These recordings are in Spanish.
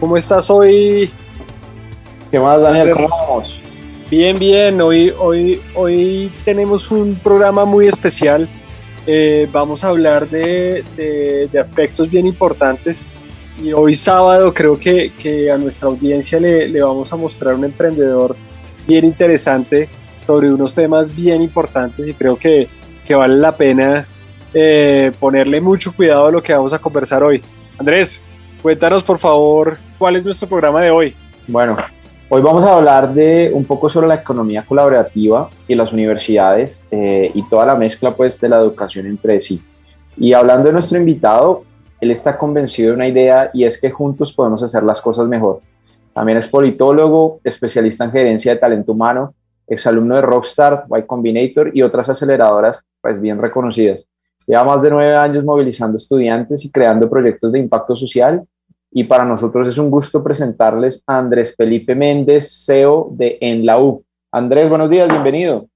¿Cómo estás hoy? ¿Qué más, Daniel? ¿Cómo vamos? Bien, bien. Hoy, hoy, hoy tenemos un programa muy especial. Eh, vamos a hablar de, aspectos bien importantes. Y hoy sábado creo que, a nuestra audiencia le, vamos a mostrar un emprendedor bien interesante sobre unos temas bien importantes y creo que, vale la pena eh, ponerle mucho cuidado a lo que vamos a conversar hoy. Andrés, Cuéntanos, por favor, cuál es nuestro programa de hoy. Bueno, hoy vamos a hablar de un poco sobre la economía colaborativa y las universidades eh, y toda la mezcla pues de la educación entre sí. Y hablando de nuestro invitado, él está convencido de una idea y es que juntos podemos hacer las cosas mejor. También es politólogo, especialista en gerencia de talento humano, exalumno de Rockstar, Y Combinator y otras aceleradoras pues bien reconocidas. Lleva más de nueve años movilizando estudiantes y creando proyectos de impacto social. Y para nosotros es un gusto presentarles a Andrés Felipe Méndez, CEO de En la U. Andrés, buenos días, bienvenido.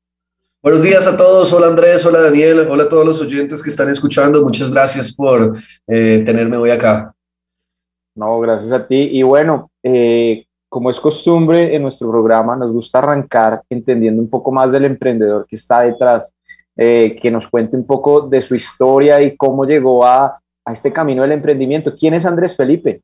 Buenos días a todos. Hola Andrés, hola Daniel, hola a todos los oyentes que están escuchando. Muchas gracias por eh, tenerme hoy acá. No, gracias a ti. Y bueno, eh, como es costumbre en nuestro programa, nos gusta arrancar entendiendo un poco más del emprendedor que está detrás eh, que nos cuente un poco de su historia y cómo llegó a, a este camino del emprendimiento. ¿Quién es Andrés Felipe?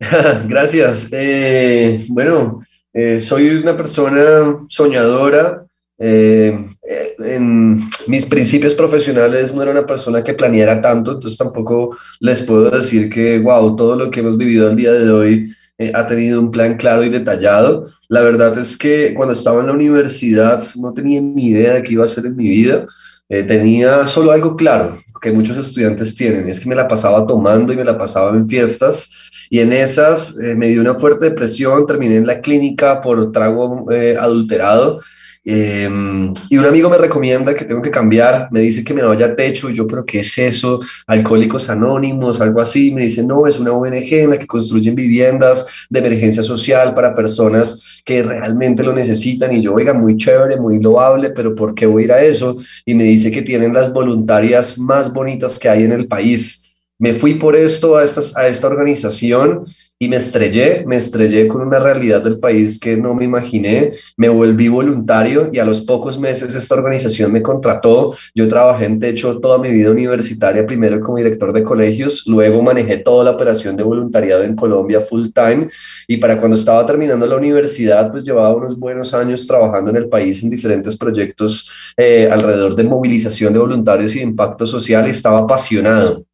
Gracias. Eh, bueno, eh, soy una persona soñadora. en mis principios profesionales no era una persona que planeara tanto, entonces tampoco les puedo decir que, wow, todo lo que hemos vivido el día de hoy eh, ha tenido un plan claro y detallado. La verdad es que cuando estaba en la universidad no tenía ni idea de qué iba a hacer en mi vida. Eh, tenía solo algo claro que muchos estudiantes tienen, es que me la pasaba tomando y me la pasaba en fiestas y en esas eh, me dio una fuerte depresión, terminé en la clínica por trago adulterado Em, y un amigo me recomienda que tengo que cambiar, me dice que me vaya techo, y yo, pero ¿qué es eso? Alcohólicos Anónimos, algo así. Me dice, no, es una ONG en la que construyen viviendas de emergencia social para personas que realmente lo necesitan. Y yo, oiga, muy chévere, muy loable, pero ¿por qué voy a ir a eso? Y me dice que tienen las voluntarias más bonitas que hay en el país. Me fui por esto a, esta organización y me estrellé, me estrellé con una realidad del país que no me imaginé, me volví voluntario y a los pocos meses esta organización me contrató. Yo trabajé en techo toda mi vida universitaria, primero como director de colegios, luego manejé toda la operación de voluntariado en Colombia full time y para cuando estaba terminando la universidad, pues llevaba unos buenos años trabajando en el país en diferentes proyectos eh, alrededor de movilización de voluntarios y de impacto social y estaba apasionado.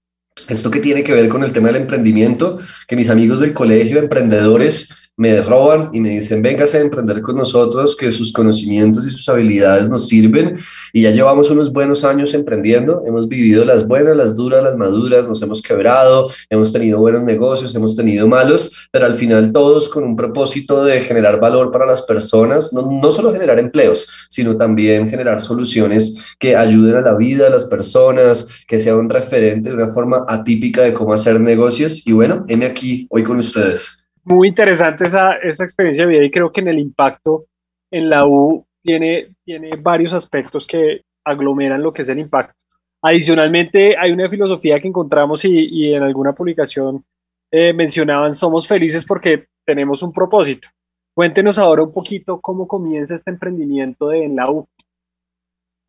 Esto que tiene que ver con el tema del emprendimiento, que mis amigos del colegio, emprendedores, me roban y me dicen, véngase a emprender con nosotros, que sus conocimientos y sus habilidades nos sirven. Y ya llevamos unos buenos años emprendiendo, hemos vivido las buenas, las duras, las maduras, nos hemos quebrado, hemos tenido buenos negocios, hemos tenido malos, pero al final todos con un propósito de generar valor para las personas, no, no solo generar empleos, sino también generar soluciones que ayuden a la vida de las personas, que sea un referente de una forma atípica de cómo hacer negocios. Y bueno, heme aquí hoy con ustedes muy interesante esa, esa experiencia de vida y creo que en el impacto en la U tiene, tiene varios aspectos que aglomeran lo que es el impacto. Adicionalmente, hay una filosofía que encontramos y, y en alguna publicación eh, mencionaban, somos felices porque tenemos un propósito. Cuéntenos ahora un poquito cómo comienza este emprendimiento de en la U.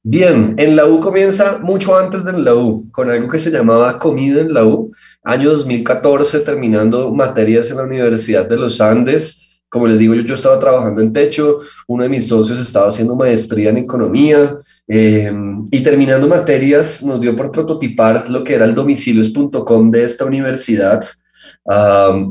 Bien, en la U comienza mucho antes de la U, con algo que se llamaba Comida en la U, año 2014, terminando materias en la Universidad de los Andes. como les digo, yo, yo estaba trabajando en techo, uno de mis socios estaba haciendo maestría en economía eh, y terminando materias nos dio por prototipar lo que era el domicilios.com de esta universidad.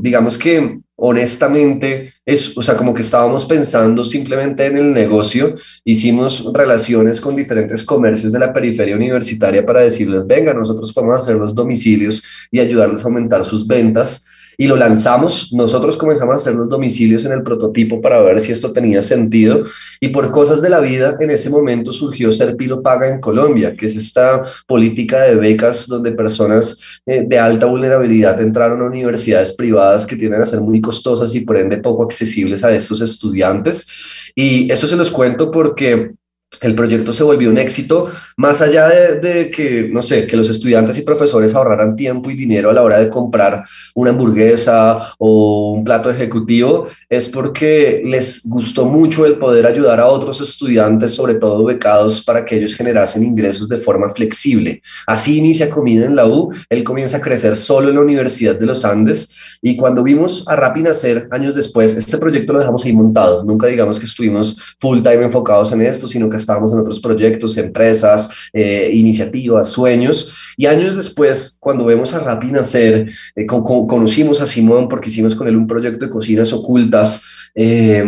Digamos que honestamente, es, o sea, como que estábamos pensando simplemente en el negocio, hicimos relaciones con diferentes comercios de la periferia universitaria para decirles, venga, nosotros podemos hacer los domicilios y ayudarles a aumentar sus ventas y lo lanzamos. Nosotros comenzamos a hacer los domicilios en el prototipo para ver si esto tenía sentido y por cosas de la vida en ese momento surgió Serpilo Paga en Colombia, que es esta política de becas donde personas eh, de alta vulnerabilidad entraron a universidades privadas que tienden a ser muy costosas y por ende poco accesibles a estos estudiantes. Y eso se los cuento porque el proyecto se volvió un éxito, más allá de, que, no sé, que los estudiantes y profesores ahorraran tiempo y dinero a la hora de comprar una hamburguesa o un plato ejecutivo, es porque les gustó mucho el poder ayudar a otros estudiantes, sobre todo becados, para que ellos generasen ingresos de forma flexible. Así inicia Comida en la U, él comienza a crecer solo en la Universidad de los Andes. Y cuando vimos a Rappi nacer años después, este proyecto lo dejamos ahí montado, nunca digamos que estuvimos full time enfocados en esto, sino que estábamos en otros proyectos, empresas, eh, iniciativas, sueños. Y años después, cuando vemos a Rappi nacer, eh, conocimos a Simón porque hicimos con él un proyecto de cocinas ocultas. Eh,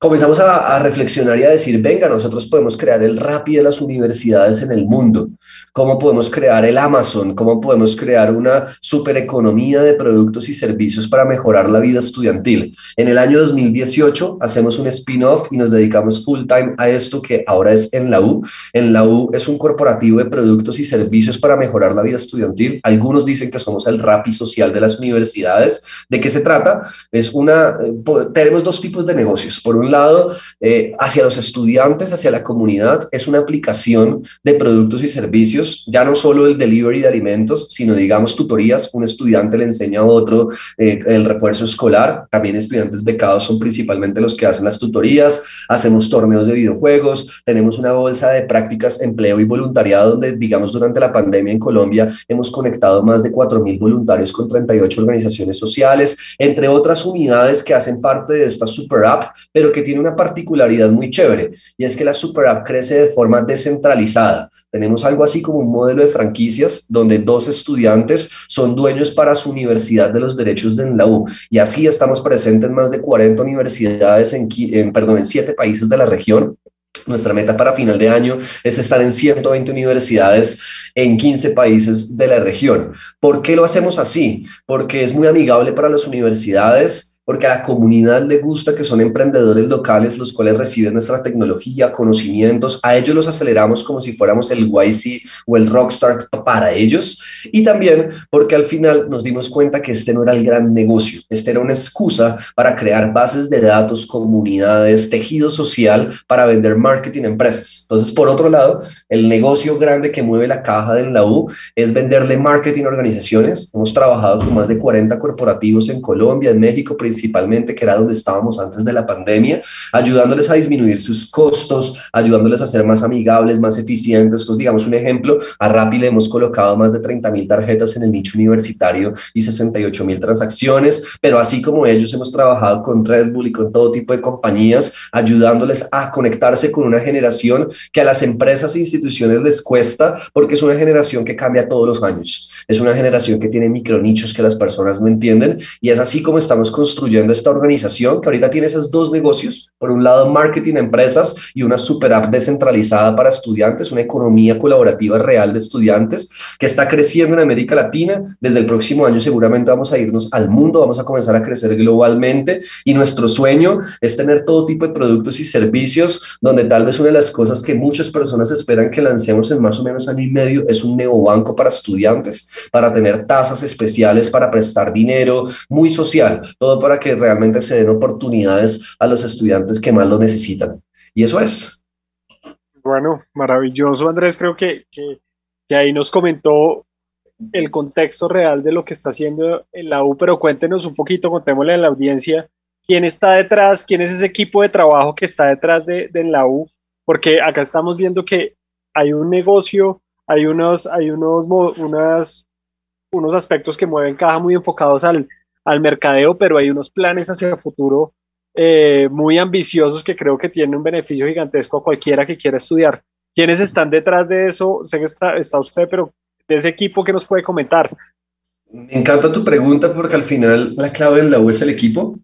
comenzamos a, a, reflexionar y a decir, venga, nosotros podemos crear el Rappi de las universidades en el mundo, cómo podemos crear el Amazon, cómo podemos crear una supereconomía de productos y servicios para mejorar la vida estudiantil. En el año 2018 hacemos un spin-off y nos dedicamos full time a esto que ahora es en la U. En la U es un corporativo de productos y servicios para mejorar la vida estudiantil. Algunos dicen que somos el Rappi social de las universidades. ¿De qué se trata? Es una, eh, tenemos dos tipos de negocios. Por un lado, eh, hacia los estudiantes, hacia la comunidad, es una aplicación de productos y servicios, ya no solo el delivery de alimentos, sino digamos tutorías, un estudiante le enseña a otro eh, el refuerzo escolar, también estudiantes becados son principalmente los que hacen las tutorías, hacemos torneos de videojuegos, tenemos una bolsa de prácticas, empleo y voluntariado donde digamos durante la pandemia en Colombia hemos conectado más de 4.000 voluntarios con 38 organizaciones sociales, entre otras unidades que hacen parte de esta super app, pero que tiene una particularidad muy chévere y es que la Super App crece de forma descentralizada. Tenemos algo así como un modelo de franquicias donde dos estudiantes son dueños para su universidad de los derechos de la U y así estamos presentes en más de 40 universidades en, en, perdón, en siete países de la región nuestra meta para final de año es estar en 120 universidades en 15 países de la región. ¿Por qué lo hacemos así? Porque es muy amigable para las universidades, porque a la comunidad le gusta que son emprendedores locales los cuales reciben nuestra tecnología, conocimientos, a ellos los aceleramos como si fuéramos el YC o el Rockstar para ellos y también porque al final nos dimos cuenta que este no era el gran negocio, este era una excusa para crear bases de datos, comunidades, tejido social para vender marketing a empresas. Entonces, por otro lado, el negocio grande que mueve la caja del la U es venderle marketing a organizaciones. Hemos trabajado con más de 40 corporativos en Colombia, en México, principalmente principalmente, que era donde estábamos antes de la pandemia, ayudándoles a disminuir sus costos, ayudándoles a ser más amigables, más eficientes. Entonces, digamos un ejemplo, a Rappi le hemos colocado más de 30 mil tarjetas en el nicho universitario y 68 mil transacciones, pero así como ellos hemos trabajado con Red Bull y con todo tipo de compañías, ayudándoles a conectarse con una generación que a las empresas e instituciones les cuesta porque es una generación que cambia todos los años. Es una generación que tiene micronichos que las personas no entienden y es así como estamos construyendo esta organización que ahorita tiene esos dos negocios. Por un lado, marketing empresas y una super app descentralizada para estudiantes, una economía colaborativa real de estudiantes que está creciendo en América Latina. Desde el próximo año seguramente vamos a irnos al mundo, vamos a comenzar a crecer globalmente y nuestro sueño es tener todo tipo de productos y servicios donde tal vez una de las cosas que muchas personas esperan que lancemos en más o menos año y medio es un neobanco para estudiantes, para tener tasas especiales, para prestar dinero, muy social, todo para que realmente se den oportunidades a los estudiantes que más lo necesitan. Y eso es. Bueno, maravilloso, Andrés. Creo que, que, ahí nos comentó el contexto real de lo que está haciendo en la U, pero cuéntenos un poquito, contémosle a la audiencia quién está detrás, quién es ese equipo de trabajo que está detrás de, de la U, porque acá estamos viendo que hay un negocio, hay unos, hay unos, unas, unos aspectos que mueven caja muy enfocados al, al mercadeo, pero hay unos planes hacia el futuro eh, muy ambiciosos que creo que tienen un beneficio gigantesco a cualquiera que quiera estudiar. ¿Quiénes están detrás de eso? Sé que está, está usted, pero de ese equipo, ¿qué nos puede comentar? Me encanta tu pregunta porque al final la clave en la U es el equipo.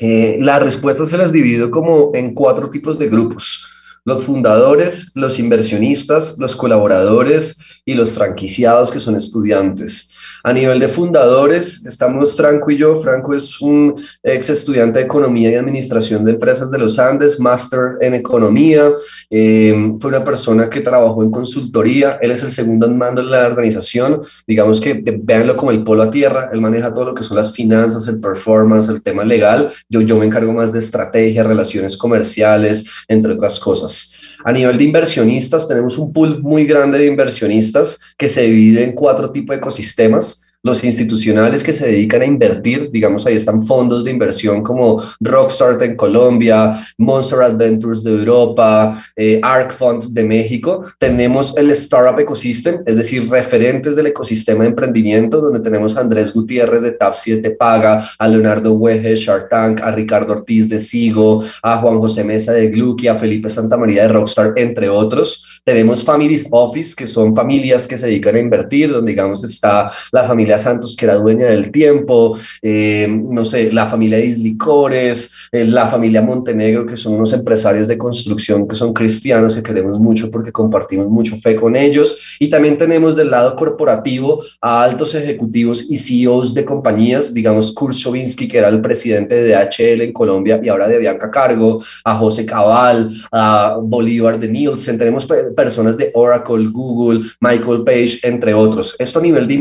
Eh, la respuesta se las divido como en cuatro tipos de grupos. Los fundadores, los inversionistas, los colaboradores y los franquiciados que son estudiantes. A nivel de fundadores, estamos Franco y yo. Franco es un ex estudiante de Economía y Administración de Empresas de los Andes, máster en Economía. Eh, fue una persona que trabajó en consultoría. Él es el segundo en mando de la organización. Digamos que véanlo como el polo a tierra. Él maneja todo lo que son las finanzas, el performance, el tema legal. Yo, yo me encargo más de estrategia, relaciones comerciales, entre otras cosas. A nivel de inversionistas, tenemos un pool muy grande de inversionistas que se divide en cuatro tipos de ecosistemas los institucionales que se dedican a invertir, digamos, ahí están fondos de inversión como Rockstart en Colombia, Monster Adventures de Europa, eh, ARC Funds de México. Tenemos el Startup Ecosystem, es decir, referentes del ecosistema de emprendimiento, donde tenemos a Andrés Gutiérrez de Tapsi de Paga, a Leonardo Hueje de Shark Tank, a Ricardo Ortiz de Sigo, a Juan José Mesa de Glucky, a Felipe Santamaría de Rockstar, entre otros. Tenemos Families Office, que son familias que se dedican a invertir, donde digamos está la familia Santos, que era dueña del tiempo, eh, no sé, la familia Islicores, eh, la familia Montenegro, que son unos empresarios de construcción que son cristianos, que queremos mucho porque compartimos mucho fe con ellos. Y también tenemos del lado corporativo a altos ejecutivos y CEOs de compañías, digamos, Kurt Chovinsky, que era el presidente de DHL en Colombia y ahora de Bianca Cargo, a José Cabal, a Bolívar de Nielsen, tenemos personas de Oracle, Google, Michael Page, entre otros. Esto a nivel de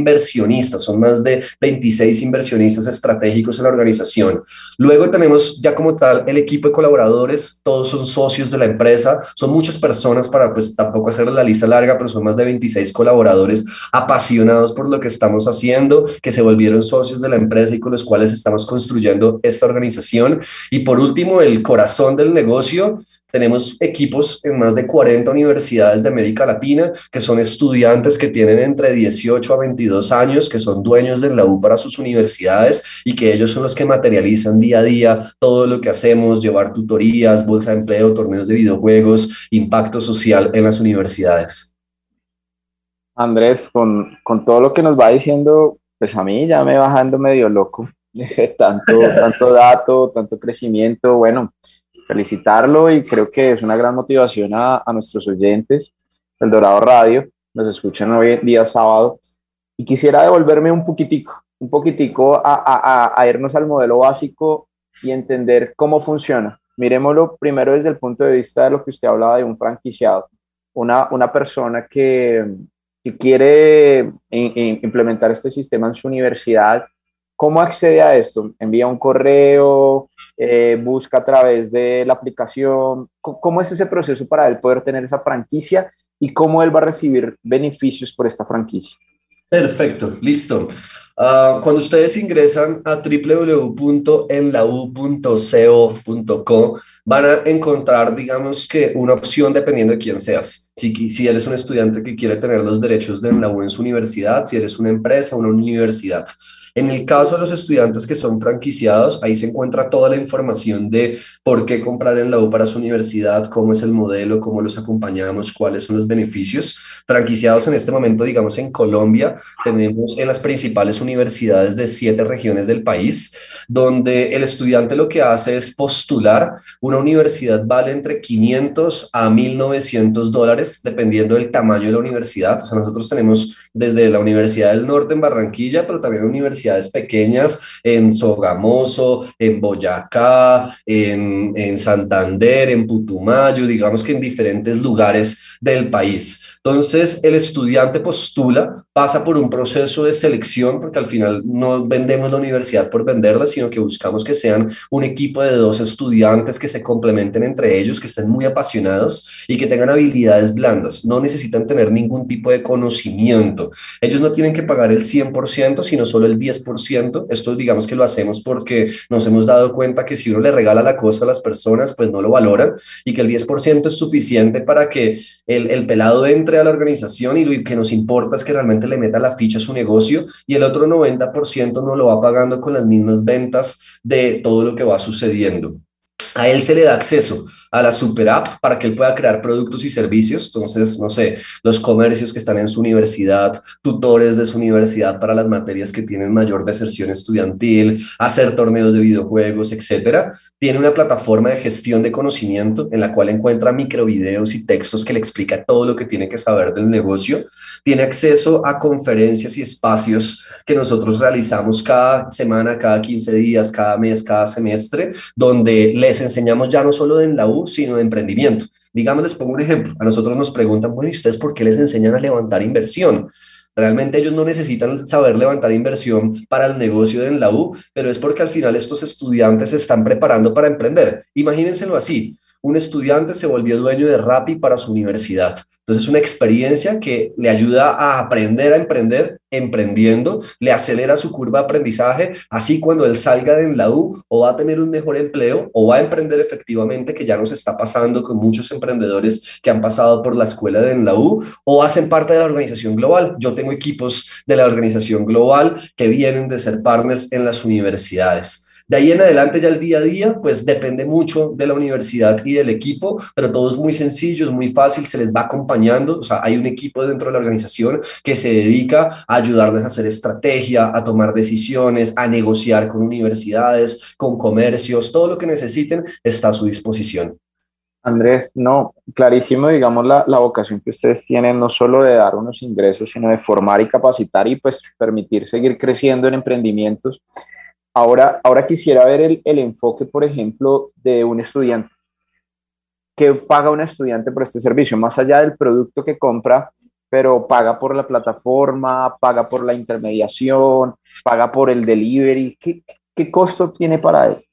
son más de 26 inversionistas estratégicos en la organización. Luego tenemos ya como tal el equipo de colaboradores, todos son socios de la empresa, son muchas personas para pues tampoco hacer la lista larga, pero son más de 26 colaboradores apasionados por lo que estamos haciendo, que se volvieron socios de la empresa y con los cuales estamos construyendo esta organización. Y por último, el corazón del negocio tenemos equipos en más de 40 universidades de América Latina que son estudiantes que tienen entre 18 a 22 años, que son dueños de la U para sus universidades y que ellos son los que materializan día a día todo lo que hacemos, llevar tutorías, bolsa de empleo, torneos de videojuegos, impacto social en las universidades. Andrés, con, con todo lo que nos va diciendo, pues a mí ya me bajando medio loco. tanto, tanto dato, tanto crecimiento, bueno, felicitarlo y creo que es una gran motivación a, a nuestros oyentes del Dorado Radio, nos escuchan hoy día sábado, y quisiera devolverme un poquitico, un poquitico a, a, a, irnos al modelo básico y entender cómo funciona. Miremoslo primero desde el punto de vista de lo que usted hablaba de un franquiciado, una, una persona que, que quiere implementar este sistema en su universidad ¿Cómo accede a esto? ¿Envía un correo? Eh, ¿Busca a través de la aplicación? ¿Cómo es ese proceso para él poder tener esa franquicia y cómo él va a recibir beneficios por esta franquicia? Perfecto, listo. Uh, cuando ustedes ingresan a www.enlau.co.co van a encontrar, digamos que una opción dependiendo de quién seas. Si, si eres un estudiante que quiere tener los derechos de la en su universidad, si eres una empresa, una universidad. En el caso de los estudiantes que son franquiciados, ahí se encuentra toda la información de por qué comprar en la U para su universidad, cómo es el modelo, cómo los acompañamos, cuáles son los beneficios. Franquiciados en este momento, digamos, en Colombia, tenemos en las principales universidades de siete regiones del país, donde el estudiante lo que hace es postular. Una universidad vale entre 500 a 1.900 dólares, dependiendo del tamaño de la universidad. O sea, nosotros tenemos desde la Universidad del Norte en Barranquilla, pero también la Universidad pequeñas en Sogamoso, en Boyacá, en, en Santander, en Putumayo, digamos que en diferentes lugares del país. Entonces, el estudiante postula, pasa por un proceso de selección, porque al final no vendemos la universidad por venderla, sino que buscamos que sean un equipo de dos estudiantes que se complementen entre ellos, que estén muy apasionados y que tengan habilidades blandas. No necesitan tener ningún tipo de conocimiento. Ellos no tienen que pagar el 100%, sino solo el 10%. Esto digamos que lo hacemos porque nos hemos dado cuenta que si uno le regala la cosa a las personas, pues no lo valoran y que el 10% es suficiente para que el, el pelado entre a la organización y lo que nos importa es que realmente le meta la ficha a su negocio y el otro 90% no lo va pagando con las mismas ventas de todo lo que va sucediendo. A él se le da acceso a la super app para que él pueda crear productos y servicios. Entonces, no sé, los comercios que están en su universidad, tutores de su universidad para las materias que tienen mayor deserción estudiantil, hacer torneos de videojuegos, etcétera. Tiene una plataforma de gestión de conocimiento en la cual encuentra microvideos y textos que le explica todo lo que tiene que saber del negocio. Tiene acceso a conferencias y espacios que nosotros realizamos cada semana, cada 15 días, cada mes, cada semestre, donde les enseñamos ya no solo en la U, sino de emprendimiento. Digamos, les pongo un ejemplo. A nosotros nos preguntan, bueno, ¿y ustedes por qué les enseñan a levantar inversión? Realmente ellos no necesitan saber levantar inversión para el negocio en la U, pero es porque al final estos estudiantes se están preparando para emprender. Imagínenselo así un estudiante se volvió dueño de Rappi para su universidad. Entonces es una experiencia que le ayuda a aprender a emprender emprendiendo, le acelera su curva de aprendizaje, así cuando él salga de la o va a tener un mejor empleo o va a emprender efectivamente, que ya nos está pasando con muchos emprendedores que han pasado por la escuela de la o hacen parte de la organización global. Yo tengo equipos de la organización global que vienen de ser partners en las universidades. De ahí en adelante ya el día a día, pues depende mucho de la universidad y del equipo, pero todo es muy sencillo, es muy fácil, se les va acompañando, o sea, hay un equipo dentro de la organización que se dedica a ayudarles a hacer estrategia, a tomar decisiones, a negociar con universidades, con comercios, todo lo que necesiten está a su disposición. Andrés, no, clarísimo, digamos, la, la, vocación que ustedes tienen, no solo de dar unos ingresos, sino de formar y capacitar y pues permitir seguir creciendo en emprendimientos. Ahora, ahora quisiera ver el, el enfoque, por ejemplo, de un estudiante. ¿Qué paga un estudiante por este servicio? Más allá del producto que compra, pero paga por la plataforma, paga por la intermediación, paga por el delivery. ¿Qué, qué costo tiene para él?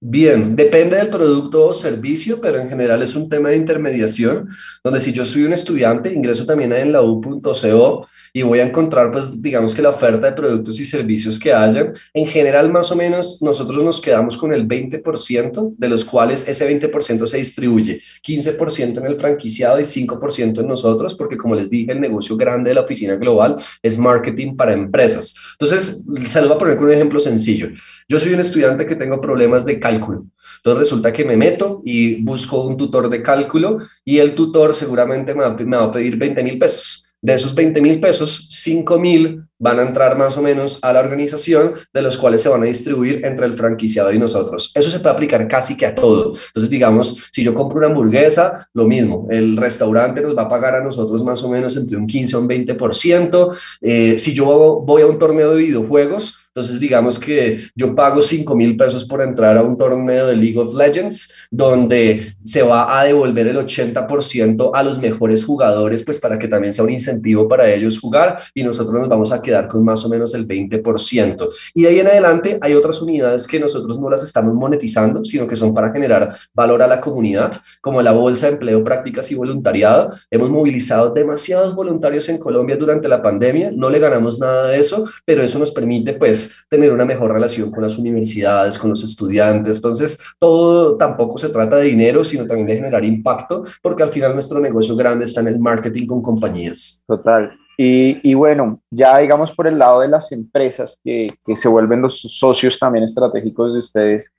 Bien, depende del producto o servicio, pero en general es un tema de intermediación, donde si yo soy un estudiante, ingreso también en la U.co y voy a encontrar, pues, digamos que la oferta de productos y servicios que hayan. En general, más o menos, nosotros nos quedamos con el 20%, de los cuales ese 20% se distribuye 15% en el franquiciado y 5% en nosotros, porque como les dije, el negocio grande de la oficina global es marketing para empresas. Entonces, se los voy a poner con un ejemplo sencillo. Yo soy un estudiante que tengo problemas de cálculo. Entonces resulta que me meto y busco un tutor de cálculo y el tutor seguramente me va, me va a pedir 20 mil pesos. De esos 20 mil pesos, 5 mil van a entrar más o menos a la organización, de los cuales se van a distribuir entre el franquiciado y nosotros. Eso se puede aplicar casi que a todo. Entonces, digamos, si yo compro una hamburguesa, lo mismo, el restaurante nos va a pagar a nosotros más o menos entre un 15 o un 20%. Eh, si yo voy a un torneo de videojuegos, entonces, digamos que yo pago 5 mil pesos por entrar a un torneo de League of Legends, donde se va a devolver el 80% a los mejores jugadores, pues para que también sea un incentivo para ellos jugar y nosotros nos vamos a quedar con más o menos el 20%. Y de ahí en adelante hay otras unidades que nosotros no las estamos monetizando, sino que son para generar valor a la comunidad, como la Bolsa de Empleo, Prácticas y Voluntariado. Hemos movilizado demasiados voluntarios en Colombia durante la pandemia, no le ganamos nada de eso, pero eso nos permite pues tener una mejor relación con las universidades, con los estudiantes. Entonces, todo tampoco se trata de dinero, sino también de generar impacto, porque al final nuestro negocio grande está en el marketing con compañías. Total. Y, bueno, ya digamos por el lado de las empresas que, se vuelven los socios también estratégicos de ustedes,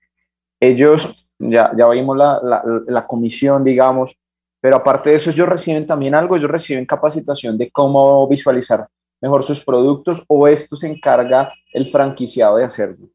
ellos, ya, ya vimos la, la, comisión, digamos, pero aparte de eso, ellos reciben también algo, ellos reciben capacitación de cómo visualizar mejor sus productos o esto se encarga el franquiciado de hacerlo?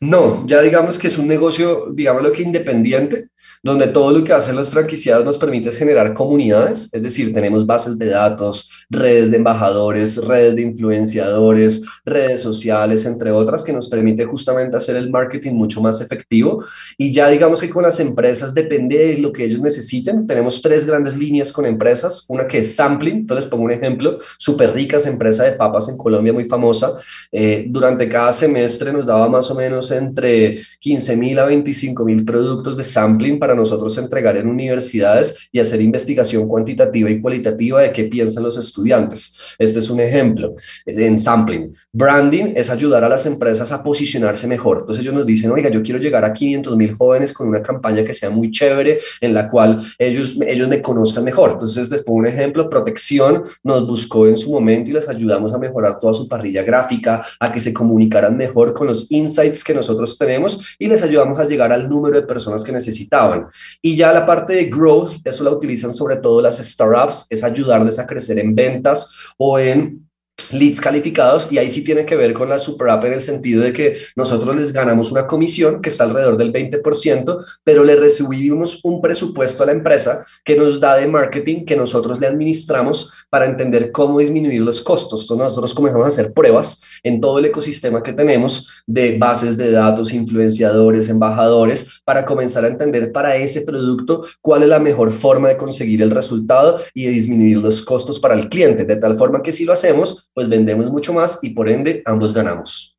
No, ya digamos que es un negocio, digámoslo que independiente, donde todo lo que hacen los franquiciados nos permite generar comunidades, es decir, tenemos bases de datos, redes de embajadores, redes de influenciadores, redes sociales, entre otras, que nos permite justamente hacer el marketing mucho más efectivo. Y ya digamos que con las empresas depende de lo que ellos necesiten. Tenemos tres grandes líneas con empresas, una que es Sampling, entonces pongo un ejemplo, súper ricas, empresa de papas en Colombia muy famosa. Eh, durante cada semestre nos daba más o menos entre 15 mil a 25 mil productos de sampling para nosotros entregar en universidades y hacer investigación cuantitativa y cualitativa de qué piensan los estudiantes. Este es un ejemplo en sampling. Branding es ayudar a las empresas a posicionarse mejor. Entonces ellos nos dicen, oiga, yo quiero llegar a 500 mil jóvenes con una campaña que sea muy chévere, en la cual ellos, ellos me conozcan mejor. Entonces, después un ejemplo, protección nos buscó en su momento y les ayudamos a mejorar toda su parrilla gráfica, a que se comunicaran mejor con los insights que nosotros tenemos y les ayudamos a llegar al número de personas que necesitaban. Y ya la parte de growth, eso la utilizan sobre todo las startups, es ayudarles a crecer en ventas o en leads calificados y ahí sí tiene que ver con la super app en el sentido de que nosotros les ganamos una comisión que está alrededor del 20%, pero le recibimos un presupuesto a la empresa que nos da de marketing que nosotros le administramos para entender cómo disminuir los costos. Entonces nosotros comenzamos a hacer pruebas en todo el ecosistema que tenemos de bases de datos, influenciadores, embajadores, para comenzar a entender para ese producto cuál es la mejor forma de conseguir el resultado y de disminuir los costos para el cliente, de tal forma que si lo hacemos, pues vendemos mucho más y por ende ambos ganamos.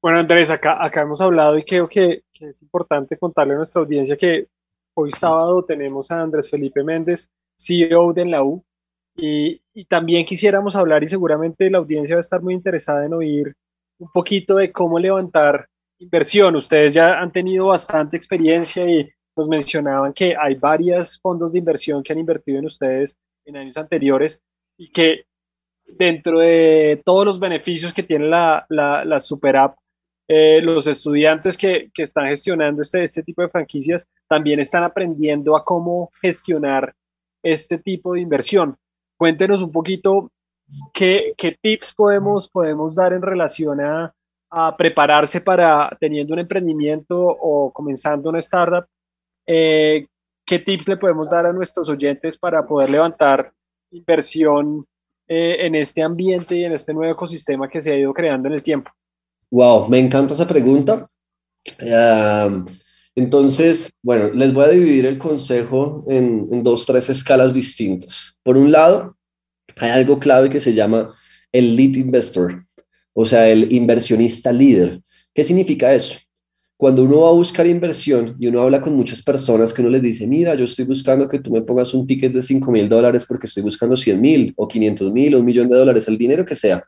Bueno, Andrés, acá, acá hemos hablado y creo que, es importante contarle a nuestra audiencia que hoy sábado tenemos a Andrés Felipe Méndez, CEO de la U, y, y, también quisiéramos hablar y seguramente la audiencia va a estar muy interesada en oír un poquito de cómo levantar inversión. Ustedes ya han tenido bastante experiencia y nos mencionaban que hay varios fondos de inversión que han invertido en ustedes en años anteriores y que dentro de todos los beneficios que tiene la, la, Super App, eh, los estudiantes que, que, están gestionando este, este tipo de franquicias también están aprendiendo a cómo gestionar este tipo de inversión. Cuéntenos un poquito qué, qué tips podemos, podemos dar en relación a, a, prepararse para teniendo un emprendimiento o comenzando una startup. Eh, ¿Qué tips le podemos dar a nuestros oyentes para poder levantar inversión eh, en este ambiente y en este nuevo ecosistema que se ha ido creando en el tiempo? Wow, me encanta esa pregunta. entonces, bueno, les voy a dividir el consejo en, en dos, tres escalas distintas. Por un lado, hay algo clave que se llama el lead investor, o sea, el inversionista líder. ¿Qué significa eso? Cuando uno va a buscar inversión y uno habla con muchas personas que uno les dice, mira, yo estoy buscando que tú me pongas un ticket de 5 mil dólares porque estoy buscando 100 mil o 500 mil o un millón de dólares, el dinero que sea.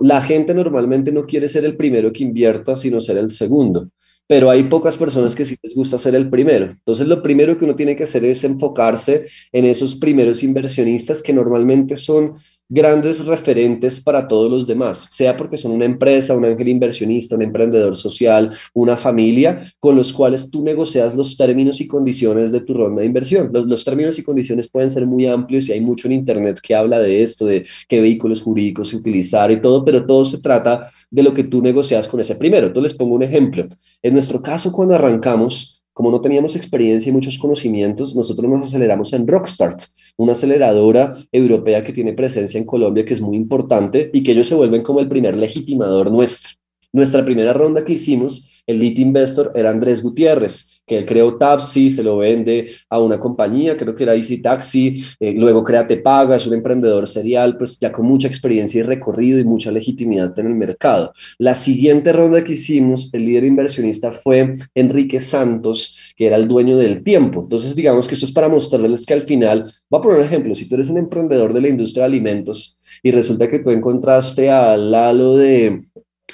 La gente normalmente no quiere ser el primero que invierta, sino ser el segundo pero hay pocas personas que sí les gusta ser el primero. Entonces, lo primero que uno tiene que hacer es enfocarse en esos primeros inversionistas que normalmente son grandes referentes para todos los demás, sea porque son una empresa, un ángel inversionista, un emprendedor social, una familia, con los cuales tú negocias los términos y condiciones de tu ronda de inversión. Los, términos y condiciones pueden ser muy amplios y hay mucho en Internet que habla de esto, de qué vehículos jurídicos utilizar y todo, pero todo se trata de lo que tú negocias con ese primero. Entonces les pongo un ejemplo. En nuestro caso, cuando arrancamos, como no teníamos experiencia y muchos conocimientos, nosotros nos aceleramos en Rockstart, una aceleradora europea que tiene presencia en Colombia que es muy importante y que ellos se vuelven como el primer legitimador nuestro. Nuestra primera ronda que hicimos, el lead investor era Andrés Gutiérrez, que él creó Tapsi, se lo vende a una compañía, creo que era Easy Taxi, eh, luego crea Te Paga, es un emprendedor serial, pues ya con mucha experiencia y recorrido y mucha legitimidad en el mercado. La siguiente ronda que hicimos, el líder inversionista fue Enrique Santos, que era el dueño del tiempo. Entonces, digamos que esto es para mostrarles que al final, va a poner un ejemplo, si tú eres un emprendedor de la industria de alimentos y resulta que tú encontraste a Lalo de,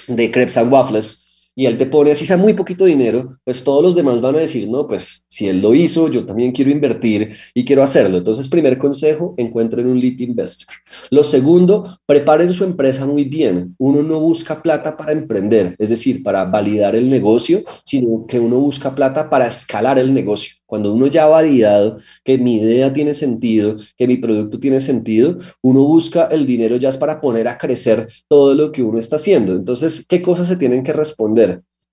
de Crepes and Waffles, y él te pone así sea muy poquito dinero, pues todos los demás van a decir, no, pues si él lo hizo, yo también quiero invertir y quiero hacerlo. Entonces, primer consejo, encuentren un lead investor. Lo segundo, preparen su empresa muy bien. Uno no busca plata para emprender, es decir, para validar el negocio, sino que uno busca plata para escalar el negocio. Cuando uno ya ha validado que mi idea tiene sentido, que mi producto tiene sentido, uno busca el dinero ya es para poner a crecer todo lo que uno está haciendo. Entonces, ¿qué cosas se tienen que responder?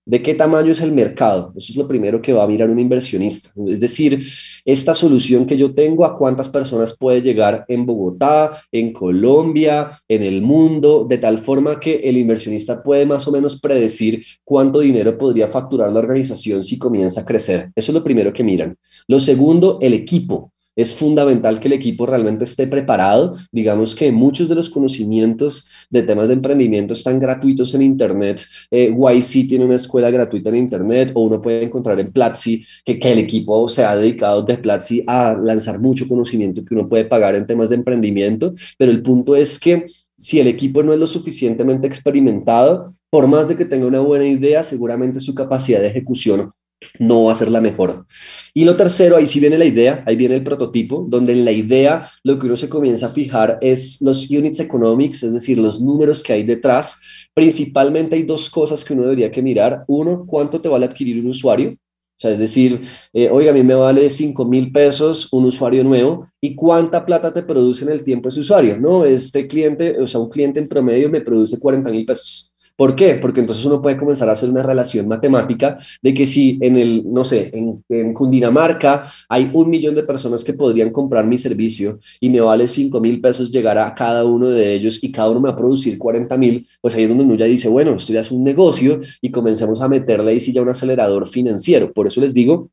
¿De qué tamaño es el mercado? Eso es lo primero que va a mirar un inversionista. Es decir, esta solución que yo tengo, a cuántas personas puede llegar en Bogotá, en Colombia, en el mundo, de tal forma que el inversionista puede más o menos predecir cuánto dinero podría facturar la organización si comienza a crecer. Eso es lo primero que miran. Lo segundo, el equipo es fundamental que el equipo realmente esté preparado. Digamos que muchos de los conocimientos de temas de emprendimiento están gratuitos en Internet. Eh, YC tiene una escuela gratuita en Internet o uno puede encontrar en Platzi que, que el equipo se ha dedicado de Platzi a lanzar mucho conocimiento que uno puede pagar en temas de emprendimiento. Pero el punto es que si el equipo no es lo suficientemente experimentado, por más de que tenga una buena idea, seguramente su capacidad de ejecución no va a ser la mejor. Y lo tercero, ahí sí viene la idea, ahí viene el prototipo, donde en la idea lo que uno se comienza a fijar es los units economics, es decir, los números que hay detrás. Principalmente hay dos cosas que uno debería que mirar. Uno, ¿cuánto te vale adquirir un usuario? O sea, es decir, eh, oiga, a mí me vale 5 mil pesos un usuario nuevo y cuánta plata te produce en el tiempo ese usuario. No, este cliente, o sea, un cliente en promedio me produce 40 mil pesos. ¿Por qué? Porque entonces uno puede comenzar a hacer una relación matemática de que si en el, no sé, en, Cundinamarca hay un millón de personas que podrían comprar mi servicio y me vale 5 mil pesos llegar a cada uno de ellos y cada uno me va a producir 40 mil, pues ahí es donde uno ya dice, bueno, esto ya es un negocio y comencemos a meterle ahí sí ya un acelerador financiero. Por eso les digo,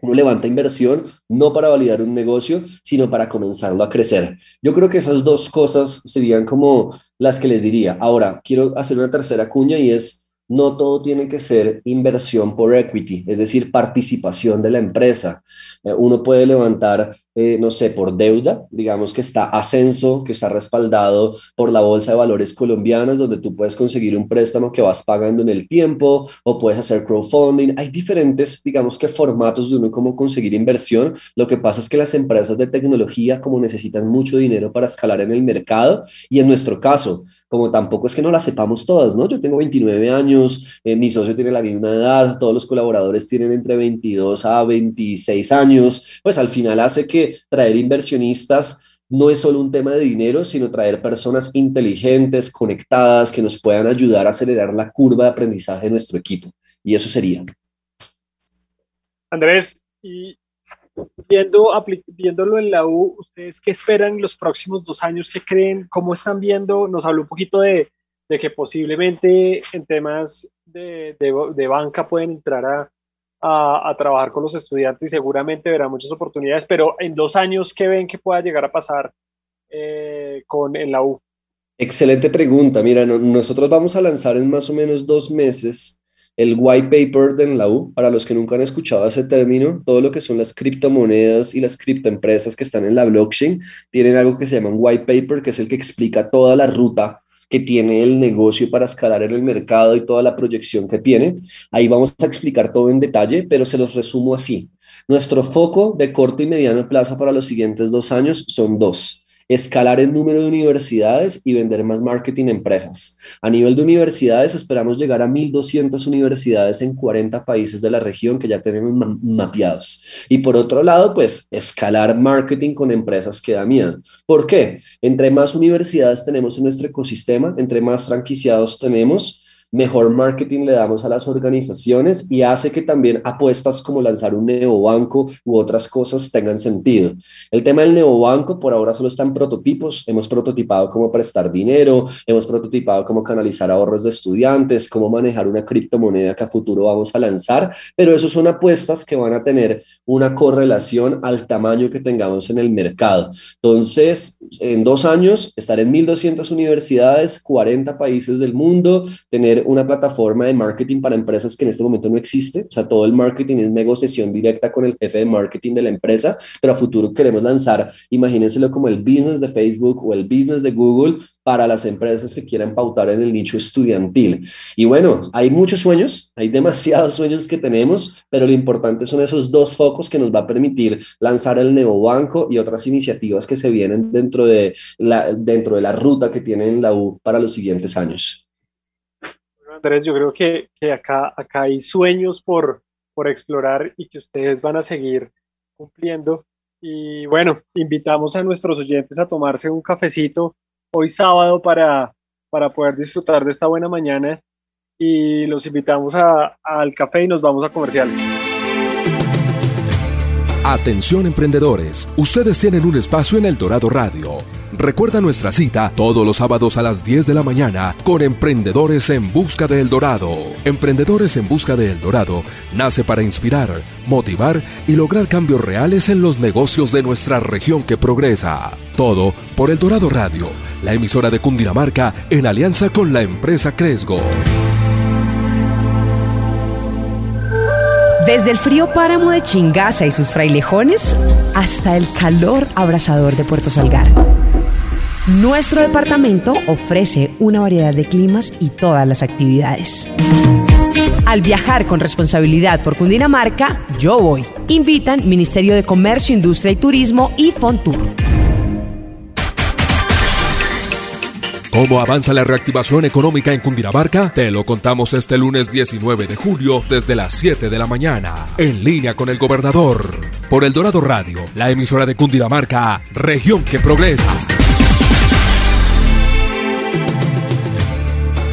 uno levanta inversión no para validar un negocio, sino para comenzarlo a crecer. Yo creo que esas dos cosas serían como las que les diría. Ahora, quiero hacer una tercera cuña y es, no todo tiene que ser inversión por equity, es decir, participación de la empresa. Eh, uno puede levantar eh, no sé, por deuda, digamos que está ascenso, que está respaldado por la Bolsa de Valores colombianas, donde tú puedes conseguir un préstamo que vas pagando en el tiempo o puedes hacer crowdfunding. Hay diferentes, digamos que formatos de uno cómo conseguir inversión. Lo que pasa es que las empresas de tecnología, como necesitan mucho dinero para escalar en el mercado, y en nuestro caso, como tampoco es que no las sepamos todas, ¿no? Yo tengo 29 años, eh, mi socio tiene la misma edad, todos los colaboradores tienen entre 22 a 26 años, pues al final hace que traer inversionistas no es solo un tema de dinero, sino traer personas inteligentes, conectadas, que nos puedan ayudar a acelerar la curva de aprendizaje de nuestro equipo. Y eso sería. Andrés, y viendo, viéndolo en la U, ¿ustedes qué esperan los próximos dos años? ¿Qué creen? ¿Cómo están viendo? Nos habló un poquito de, que posiblemente en temas de, de banca pueden entrar a, a, trabajar con los estudiantes y seguramente verá muchas oportunidades, pero en dos años, ¿qué ven que pueda llegar a pasar eh, con, en la U? Excelente pregunta. Mira, nosotros vamos a lanzar en más o menos dos meses el white paper de la U. Para los que nunca han escuchado ese término, todo lo que son las criptomonedas y las criptoempresas que están en la blockchain tienen algo que se llama un white paper, que es el que explica toda la ruta que tiene el negocio para escalar en el mercado y toda la proyección que tiene. Ahí vamos a explicar todo en detalle, pero se los resumo así. Nuestro foco de corto y mediano plazo para los siguientes dos años son dos escalar el número de universidades y vender más marketing empresas. A nivel de universidades, esperamos llegar a 1.200 universidades en 40 países de la región que ya tenemos mapeados. Y por otro lado, pues escalar marketing con empresas que da miedo. ¿Por qué? Entre más universidades tenemos en nuestro ecosistema, entre más franquiciados tenemos, mejor marketing le damos a las organizaciones y hace que también apuestas como lanzar un neobanco u otras cosas tengan sentido. El tema del neobanco por ahora solo está en prototipos. Hemos prototipado cómo prestar dinero, hemos prototipado cómo canalizar ahorros de estudiantes, cómo manejar una criptomoneda que a futuro vamos a lanzar, pero eso son apuestas que van a tener una correlación al tamaño que tengamos en el mercado. Entonces, en dos años, estar en 1.200 universidades, 40 países del mundo, tener una plataforma de marketing para empresas que en este momento no existe. O sea, todo el marketing es negociación directa con el jefe de marketing de la empresa, pero a futuro queremos lanzar, imagínenselo como el business de Facebook o el business de Google para las empresas que quieran pautar en el nicho estudiantil. Y bueno, hay muchos sueños, hay demasiados sueños que tenemos, pero lo importante son esos dos focos que nos va a permitir lanzar el neobanco y otras iniciativas que se vienen dentro de la, dentro de la ruta que tienen la U para los siguientes años. Yo creo que, acá, acá hay sueños por, por explorar y que ustedes van a seguir cumpliendo. Y bueno, invitamos a nuestros oyentes a tomarse un cafecito hoy sábado para, para poder disfrutar de esta buena mañana y los invitamos al café y nos vamos a comerciales. Atención emprendedores, ustedes tienen un espacio en El Dorado Radio. Recuerda nuestra cita todos los sábados a las 10 de la mañana con Emprendedores en Busca de El Dorado. Emprendedores en Busca de El Dorado nace para inspirar, motivar y lograr cambios reales en los negocios de nuestra región que progresa. Todo por El Dorado Radio, la emisora de Cundinamarca en alianza con la empresa Cresgo. Desde el frío páramo de Chingaza y sus frailejones hasta el calor abrasador de Puerto Salgar. Nuestro departamento ofrece una variedad de climas y todas las actividades Al viajar con responsabilidad por Cundinamarca, yo voy. Invitan Ministerio de Comercio, Industria y Turismo y Fontur. ¿Cómo avanza la reactivación económica en Cundinamarca? Te lo contamos este lunes 19 de julio desde las 7 de la mañana, en línea con el gobernador. Por El Dorado Radio, la emisora de Cundinamarca, región que progresa.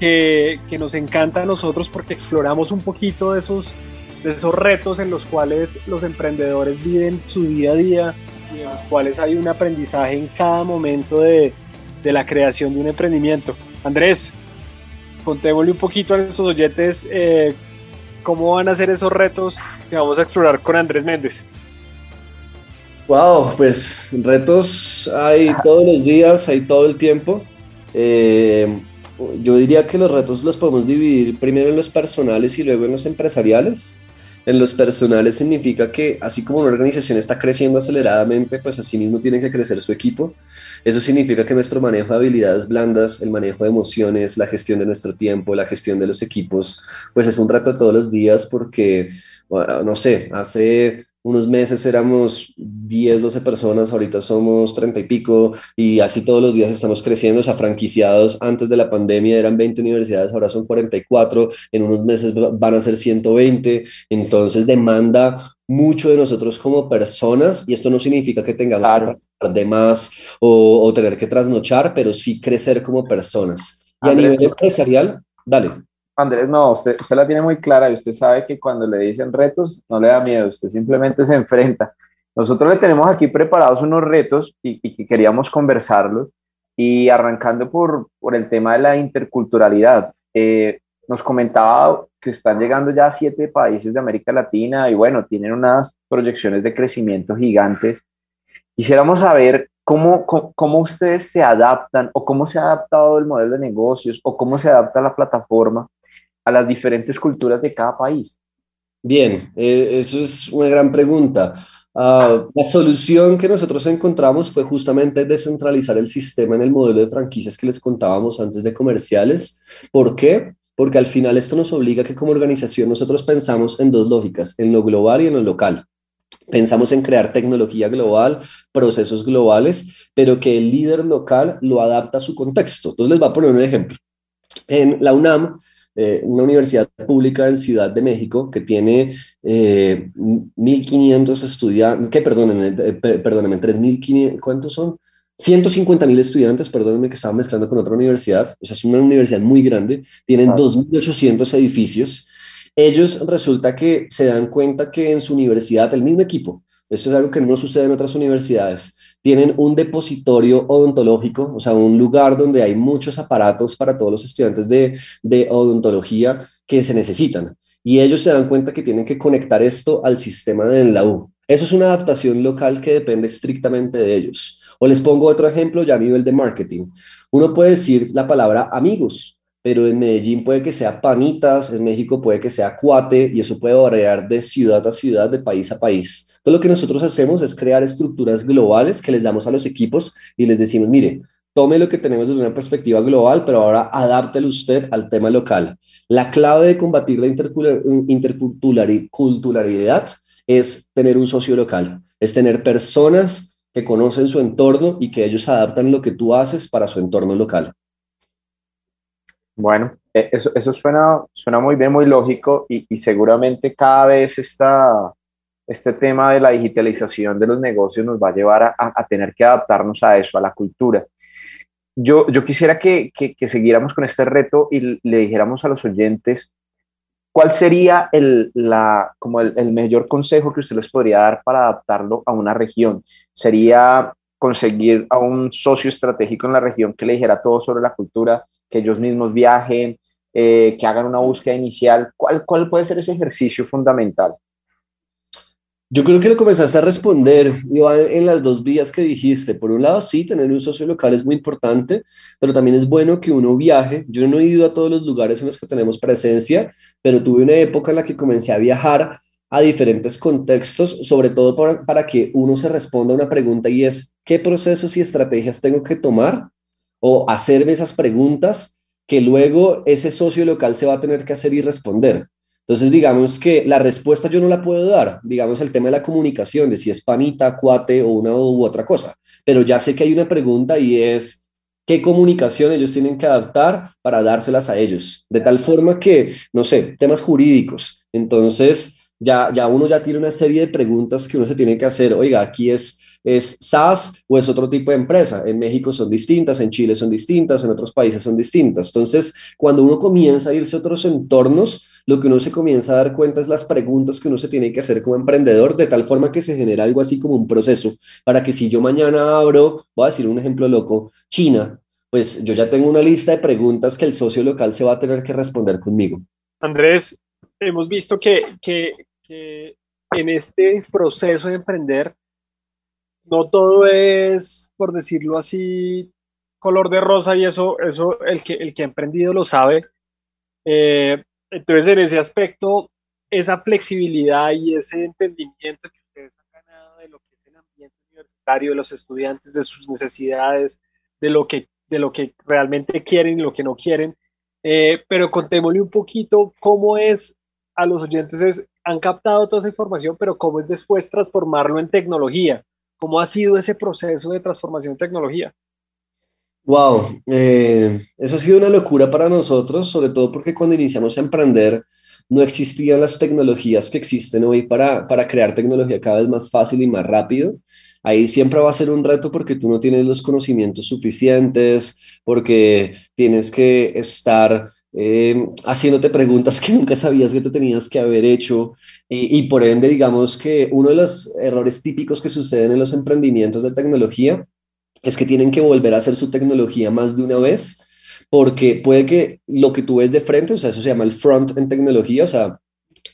que, que, nos encanta a nosotros porque exploramos un poquito de esos, de esos retos en los cuales los emprendedores viven su día a día y en los cuales hay un aprendizaje en cada momento de, de la creación de un emprendimiento. Andrés, contémosle un poquito a nuestros oyentes eh, cómo van a ser esos retos que vamos a explorar con Andrés Méndez. Wow, pues retos hay todos los días, hay todo el tiempo. Eh, yo diría que los retos los podemos dividir primero en los personales y luego en los empresariales. En los personales significa que así como una organización está creciendo aceleradamente, pues así mismo tiene que crecer su equipo. Eso significa que nuestro manejo de habilidades blandas, el manejo de emociones, la gestión de nuestro tiempo, la gestión de los equipos, pues es un reto todos los días porque, no sé, hace unos meses éramos 10, 12 personas, ahorita somos 30 y pico y así todos los días estamos creciendo, o sea, franquiciados antes de la pandemia eran 20 universidades, ahora son 44, en unos meses van a ser 120, entonces demanda mucho de nosotros como personas y esto no significa que tengamos que trabajar de más o, o, tener que trasnochar, pero sí crecer como personas. Y a nivel empresarial, dale. Andrés, no, usted, la tiene muy clara y usted sabe que cuando le dicen retos no le da miedo, usted simplemente se enfrenta. Nosotros le tenemos aquí preparados unos retos y, que queríamos conversarlos y arrancando por, por el tema de la interculturalidad. Eh, nos comentaba que están llegando ya a siete países de América Latina y bueno, tienen unas proyecciones de crecimiento gigantes. Quisiéramos saber cómo, cómo, cómo ustedes se adaptan o cómo se ha adaptado el modelo de negocios o cómo se adapta la plataforma a las diferentes culturas de cada país? Bien, eh, eso es una gran pregunta. Uh, la solución que nosotros encontramos fue justamente descentralizar el sistema en el modelo de franquicias que les contábamos antes de comerciales. ¿Por qué? Porque al final esto nos obliga a que como organización nosotros pensamos en dos lógicas, en lo global y en lo local. Pensamos en crear tecnología global, procesos globales, pero que el líder local lo adapta a su contexto. Entonces les voy a poner un ejemplo. En la UNAM eh, una universidad pública en Ciudad de México que tiene eh, 1.500 estudiantes, que perdónenme, eh, perdónenme 3.500, ¿cuántos son? 150 mil estudiantes, perdónenme que estaba mezclando con otra universidad, o sea, es una universidad muy grande, tienen 2.800 edificios. Ellos resulta que se dan cuenta que en su universidad, el mismo equipo, esto es algo que no sucede en otras universidades. Tienen un depositorio odontológico, o sea, un lugar donde hay muchos aparatos para todos los estudiantes de, de odontología que se necesitan. Y ellos se dan cuenta que tienen que conectar esto al sistema de la U. Eso es una adaptación local que depende estrictamente de ellos. O les pongo otro ejemplo ya a nivel de marketing. Uno puede decir la palabra amigos, pero en Medellín puede que sea panitas, en México puede que sea cuate, y eso puede variar de ciudad a ciudad, de país a país. Entonces lo que nosotros hacemos es crear estructuras globales que les damos a los equipos y les decimos, mire, tome lo que tenemos desde una perspectiva global, pero ahora adáptelo usted al tema local. La clave de combatir la interculturalidad es tener un socio local, es tener personas que conocen su entorno y que ellos adaptan lo que tú haces para su entorno local. Bueno, e, eso, eso suena, suena muy bien, muy lógico y, y seguramente cada vez esta, este tema de la digitalización de los negocios nos va a llevar a, tener que adaptarnos a eso, a la cultura. Yo, yo quisiera que, que, que, siguiéramos con este reto y le dijéramos a los oyentes cuál sería el, la, como el, el consejo que usted les podría dar para adaptarlo a una región. ¿Sería conseguir a un socio estratégico en la región que le dijera todo sobre la cultura? que ellos mismos viajen, eh, que hagan una búsqueda inicial. ¿Cuál, ¿Cuál puede ser ese ejercicio fundamental? Yo creo que le comenzaste a responder, Iván, en las dos vías que dijiste. Por un lado, sí, tener un socio local es muy importante, pero también es bueno que uno viaje. Yo no he ido a todos los lugares en los que tenemos presencia, pero tuve una época en la que comencé a viajar a diferentes contextos, sobre todo para, para que uno se responda a una pregunta y es, ¿qué procesos y estrategias tengo que tomar? O hacerme esas preguntas que luego ese socio local se va a tener que hacer y responder. Entonces, digamos que la respuesta yo no la puedo dar, digamos el tema de la comunicación, de si es panita, cuate o una u otra cosa, pero ya sé que hay una pregunta y es, ¿qué comunicación ellos tienen que adaptar para dárselas a ellos? De tal forma que, no sé, temas jurídicos. Entonces, ya, ya uno ya tiene una serie de preguntas que uno se tiene que hacer, oiga, aquí es ¿Es SaaS o es otro tipo de empresa? En México son distintas, en Chile son distintas, en otros países son distintas. Entonces, cuando uno comienza a irse a otros entornos, lo que uno se comienza a dar cuenta es las preguntas que uno se tiene que hacer como emprendedor, de tal forma que se genera algo así como un proceso, para que si yo mañana abro, voy a decir un ejemplo loco, China, pues yo ya tengo una lista de preguntas que el socio local se va a tener que responder conmigo. Andrés, hemos visto que, que, que en este proceso de emprender, no todo es, por decirlo así, color de rosa y eso, eso el, que, el que ha emprendido lo sabe. Eh, entonces, en ese aspecto, esa flexibilidad y ese entendimiento que ustedes han ganado de lo que es el ambiente universitario, de los estudiantes, de sus necesidades, de lo que, de lo que realmente quieren y lo que no quieren. Eh, pero contémosle un poquito cómo es a los oyentes, han captado toda esa información, pero cómo es después transformarlo en tecnología ¿Cómo ha sido ese proceso de transformación tecnología? Wow, eh, eso ha sido una locura para nosotros, sobre todo porque cuando iniciamos a emprender no existían las tecnologías que existen hoy para, para crear tecnología cada vez más fácil y más rápido. Ahí siempre va a ser un reto porque tú no tienes los conocimientos suficientes, porque tienes que estar eh, haciéndote preguntas que nunca sabías que te tenías que haber hecho. Y, por ende digamos que uno de los errores típicos que suceden en los emprendimientos de tecnología es que tienen que volver a hacer su tecnología más de una vez porque puede que lo que tú ves de frente, o sea, eso se llama el front en tecnología, o sea,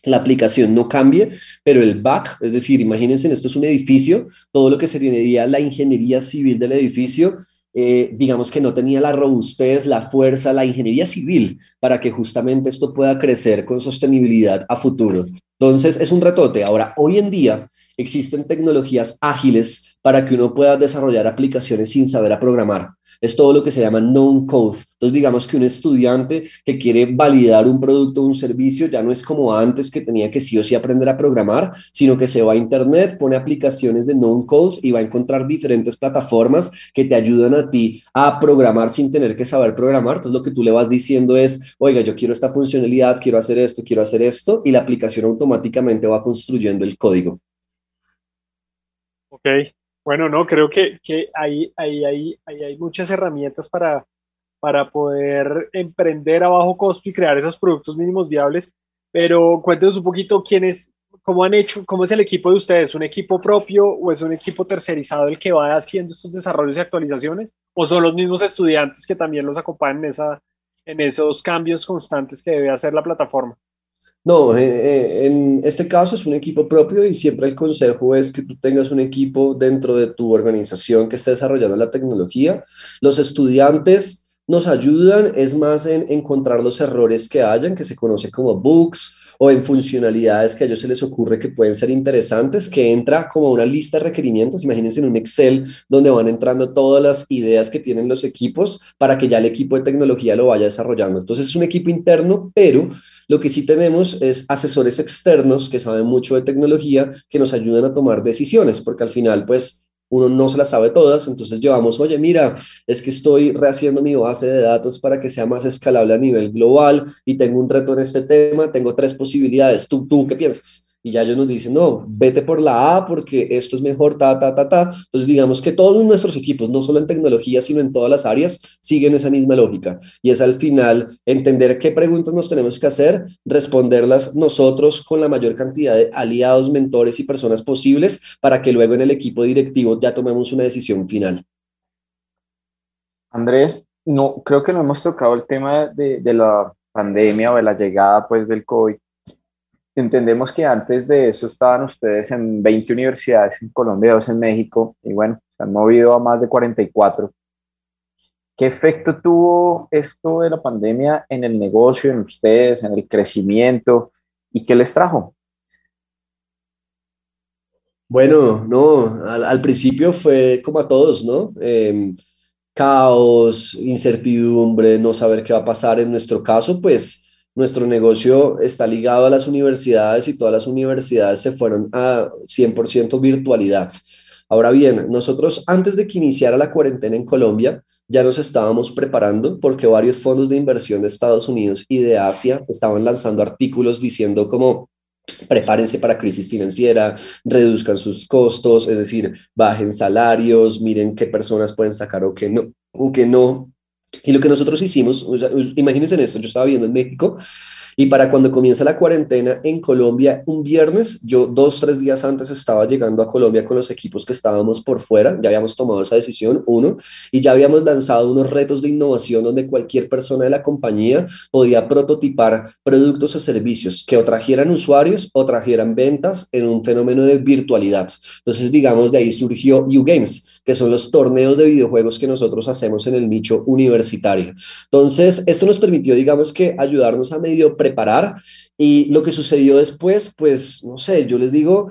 la aplicación no cambie, pero el back, es decir, imagínense, esto es un edificio, todo lo que se tiene la ingeniería civil del edificio eh, digamos que no tenía la robustez, la fuerza, la ingeniería civil para que justamente esto pueda crecer con sostenibilidad a futuro. Entonces, es un retote. Ahora, hoy en día existen tecnologías ágiles para que uno pueda desarrollar aplicaciones sin saber a programar es todo lo que se llama known code. Entonces, digamos que un estudiante que quiere validar un producto o un servicio ya no es como antes que tenía que sí o sí aprender a programar, sino que se va a internet, pone aplicaciones de known code y va a encontrar diferentes plataformas que te ayudan a ti a programar sin tener que saber programar. Entonces, lo que tú le vas diciendo es, oiga, yo quiero esta funcionalidad, quiero hacer esto, quiero hacer esto, y la aplicación automáticamente va construyendo el código. Ok, bueno, no, creo que, que ahí, hay muchas herramientas para, para poder emprender a bajo costo y crear esos productos mínimos viables. Pero cuéntenos un poquito quién es, cómo han hecho, cómo es el equipo de ustedes, ¿un equipo propio o es un equipo tercerizado el que va haciendo estos desarrollos y actualizaciones? ¿O son los mismos estudiantes que también los acompañan en, esa, en esos cambios constantes que debe hacer la plataforma? No, eh, eh, en este caso es un equipo propio y siempre el consejo es que tú tengas un equipo dentro de tu organización que esté desarrollando la tecnología. Los estudiantes nos ayudan, es más en encontrar los errores que hayan, que se conoce como bugs o en funcionalidades que a ellos se les ocurre que pueden ser interesantes, que entra como una lista de requerimientos, imagínense en un Excel donde van entrando todas las ideas que tienen los equipos para que ya el equipo de tecnología lo vaya desarrollando. Entonces es un equipo interno, pero lo que sí tenemos es asesores externos que saben mucho de tecnología que nos ayudan a tomar decisiones, porque al final, pues, uno no se las sabe todas, entonces llevamos, oye, mira, es que estoy rehaciendo mi base de datos para que sea más escalable a nivel global y tengo un reto en este tema, tengo tres posibilidades, ¿tú, tú qué piensas? Y ya ellos nos dicen, no, vete por la A porque esto es mejor, ta, ta, ta, ta. Entonces, digamos que todos nuestros equipos, no solo en tecnología, sino en todas las áreas, siguen esa misma lógica. Y es al final entender qué preguntas nos tenemos que hacer, responderlas nosotros con la mayor cantidad de aliados, mentores y personas posibles para que luego en el equipo directivo ya tomemos una decisión final. Andrés, no, creo que no hemos tocado el tema de, de la pandemia o de la llegada pues del COVID, entendemos que antes de eso estaban ustedes en 20 universidades en Colombia, dos en México, y bueno, se han movido a más de 44. ¿Qué efecto tuvo esto de la pandemia en el negocio, en ustedes, en el crecimiento? ¿Y qué les trajo? Bueno, no, al, principio fue como a todos, ¿no? Em, caos, incertidumbre, no saber qué va a pasar. En nuestro caso, pues nuestro negocio está ligado a las universidades y todas las universidades se fueron a 100% virtualidad. Ahora bien, nosotros antes de que iniciara la cuarentena en Colombia, ya nos estábamos preparando porque varios fondos de inversión de Estados Unidos y de Asia estaban lanzando artículos diciendo como prepárense para crisis financiera, reduzcan sus costos, es decir, bajen salarios, miren qué personas pueden sacar o qué no, o qué no. Y lo que nosotros hicimos, imagínense esto, yo estaba viendo en México y para cuando comienza la cuarentena en Colombia, un viernes, yo dos, tres días antes estaba llegando a Colombia con los equipos que estábamos por fuera, ya habíamos tomado esa decisión, uno, y ya habíamos lanzado unos retos de innovación donde cualquier persona de la compañía podía prototipar productos o servicios que o trajeran usuarios o trajeran ventas en un fenómeno de virtualidad. Entonces, digamos, de ahí surgió U-Games, que son los torneos de videojuegos que nosotros hacemos en el nicho universitario. Entonces, esto nos permitió, digamos que, ayudarnos a medio preparar. Y lo que sucedió después, pues, no sé, yo les digo,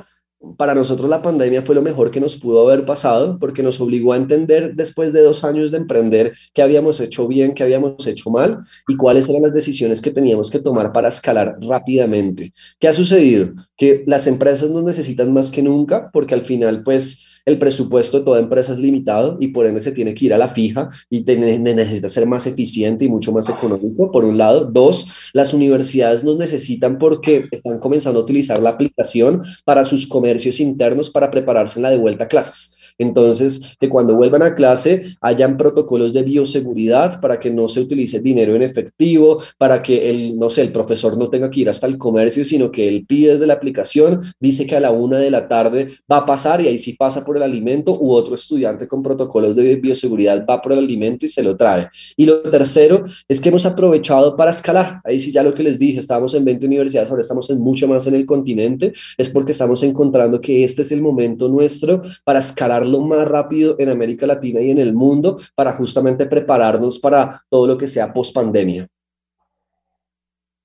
para nosotros la pandemia fue lo mejor que nos pudo haber pasado porque nos obligó a entender después de dos años de emprender qué habíamos hecho bien, qué habíamos hecho mal y cuáles eran las decisiones que teníamos que tomar para escalar rápidamente. ¿Qué ha sucedido? Que las empresas nos necesitan más que nunca porque al final pues el presupuesto de toda empresa es limitado y por ende se tiene que ir a la fija y necesita ser más eficiente y mucho más económico, por un lado. Dos, las universidades nos necesitan porque están comenzando a utilizar la aplicación para sus comercios internos para prepararse en la de vuelta a clases. Entonces, que cuando vuelvan a clase hayan protocolos de bioseguridad para que no se utilice dinero en efectivo, para que el, no sé, el profesor no tenga que ir hasta el comercio, sino que él pide desde la aplicación, dice que a la una de la tarde va a pasar y ahí sí pasa por el alimento u otro estudiante con protocolos de bioseguridad va por el alimento y se lo trae. Y lo tercero es que hemos aprovechado para escalar. Ahí sí ya lo que les dije, estábamos en 20 universidades, ahora estamos en mucho más en el continente, es porque estamos encontrando que este es el momento nuestro para escalar lo más rápido en América Latina y en el mundo para justamente prepararnos para todo lo que sea post pandemia.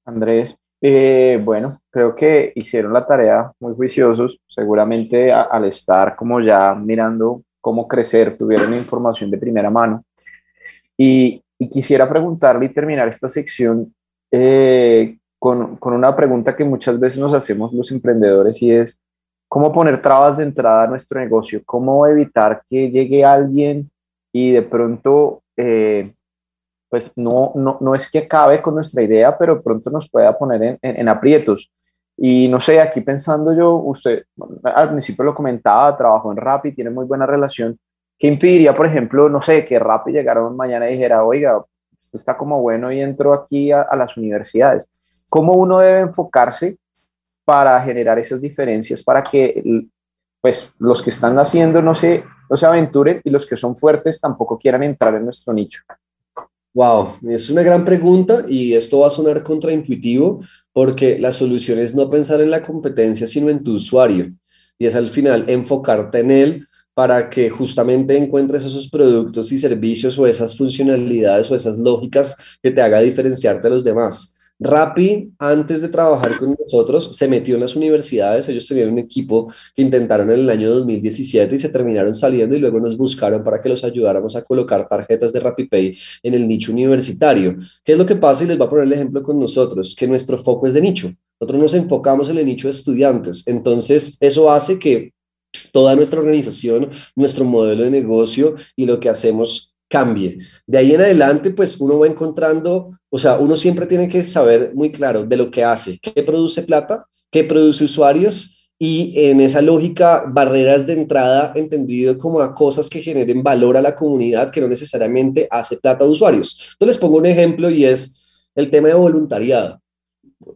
Andrés, eh, bueno, creo que hicieron la tarea muy juiciosos, seguramente al estar como ya mirando cómo crecer, tuvieron información de primera mano. Y, quisiera preguntarle y terminar esta sección eh, con, con, una pregunta que muchas veces nos hacemos los emprendedores y es, ¿cómo poner trabas de entrada a nuestro negocio? ¿Cómo evitar que llegue alguien y de pronto eh, pues no, no, no, es que acabe con nuestra idea, pero pronto nos pueda poner en, en, aprietos. Y no sé, aquí pensando yo, usted al principio lo comentaba, trabajó en Rappi, tiene muy buena relación. ¿Qué impediría, por ejemplo, no sé, que Rappi llegara mañana y dijera, oiga, esto está como bueno y entro aquí a, a las universidades? ¿Cómo uno debe enfocarse para generar esas diferencias, para que pues los que están haciendo no se, no se aventuren y los que son fuertes tampoco quieran entrar en nuestro nicho? Wow, es una gran pregunta y esto va a sonar contraintuitivo porque la solución es no pensar en la competencia, sino en tu usuario. Y es al final enfocarte en él para que justamente encuentres esos productos y servicios o esas funcionalidades o esas lógicas que te haga diferenciarte de los demás. Rappi, antes de trabajar con nosotros, se metió en las universidades. Ellos tenían un equipo que intentaron en el año 2017 y se terminaron saliendo y luego nos buscaron para que los ayudáramos a colocar tarjetas de RappiPay en el nicho universitario. ¿Qué es lo que pasa? Y les voy a poner el ejemplo con nosotros, que nuestro foco es de nicho. Nosotros nos enfocamos en el nicho de estudiantes. Entonces, eso hace que toda nuestra organización, nuestro modelo de negocio y lo que hacemos cambie. De ahí en adelante, pues uno va encontrando, o sea, uno siempre tiene que saber muy claro de lo que hace, qué produce plata, qué produce usuarios y en esa lógica, barreras de entrada entendido como a cosas que generen valor a la comunidad que no necesariamente hace plata a usuarios. Entonces les pongo un ejemplo y es el tema de voluntariado.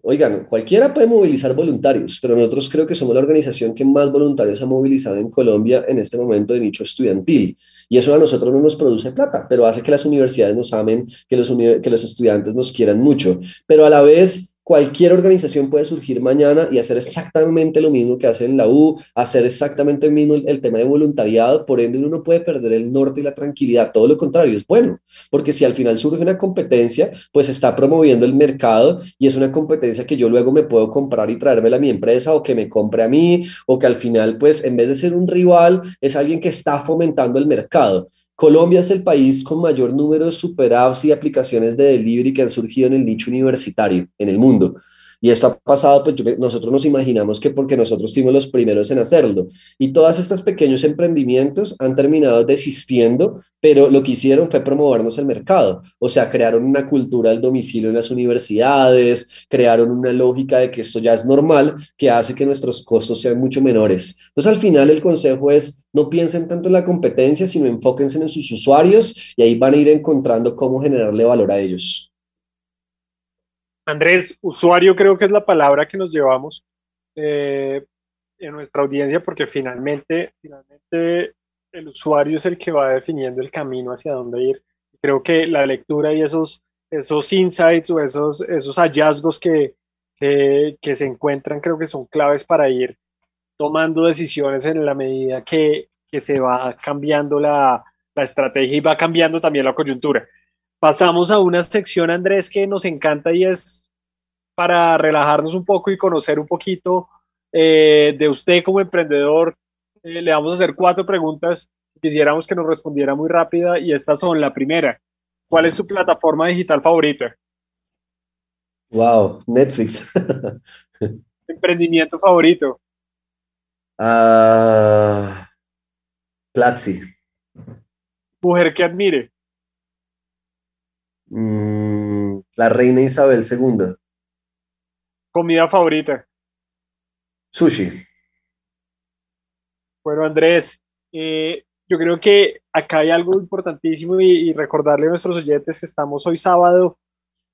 Oigan, cualquiera puede movilizar voluntarios, pero nosotros creo que somos la organización que más voluntarios ha movilizado en Colombia en este momento de nicho estudiantil. Y eso a nosotros no nos produce plata, pero hace que las universidades nos amen, que los, que los estudiantes nos quieran mucho. Pero a la vez cualquier organización puede surgir mañana y hacer exactamente lo mismo que hace en la U, hacer exactamente el mismo el, tema de voluntariado, por ende uno no puede perder el norte y la tranquilidad, todo lo contrario, es bueno, porque si al final surge una competencia, pues está promoviendo el mercado y es una competencia que yo luego me puedo comprar y traérmela a mi empresa o que me compre a mí o que al final, pues en vez de ser un rival, es alguien que está fomentando el mercado. Colombia es el país con mayor número de super apps y aplicaciones de delivery que han surgido en el nicho universitario en el mundo. Y esto ha pasado, pues nosotros nos imaginamos que porque nosotros fuimos los primeros en hacerlo. Y todas estas pequeños emprendimientos han terminado desistiendo, pero lo que hicieron fue promovernos el mercado. O sea, crearon una cultura del domicilio en las universidades, crearon una lógica de que esto ya es normal, que hace que nuestros costos sean mucho menores. Entonces, al final el consejo es, no piensen tanto en la competencia, sino enfóquense en sus usuarios y ahí van a ir encontrando cómo generarle valor a ellos. Andrés, usuario creo que es la palabra que nos llevamos eh, en nuestra audiencia porque finalmente, finalmente el usuario es el que va definiendo el camino hacia dónde ir. Creo que la lectura y esos, esos insights o esos, esos hallazgos que, que, se encuentran creo que son claves para ir tomando decisiones en la medida que, que se va cambiando la, la estrategia y va cambiando también la coyuntura. Pasamos a una sección, Andrés, que nos encanta y es para relajarnos un poco y conocer un poquito eh, de usted como emprendedor. Eh, le vamos a hacer cuatro preguntas. Quisiéramos que nos respondiera muy rápida y estas son la primera. ¿Cuál es su plataforma digital favorita? Wow, Netflix. ¿Emprendimiento favorito? Uh, Platzi. ¿Mujer que admire? Mm, la reina Isabel II. Comida favorita. Sushi. Bueno, Andrés, eh, yo creo que acá hay algo importantísimo y, recordarle a nuestros oyentes que estamos hoy sábado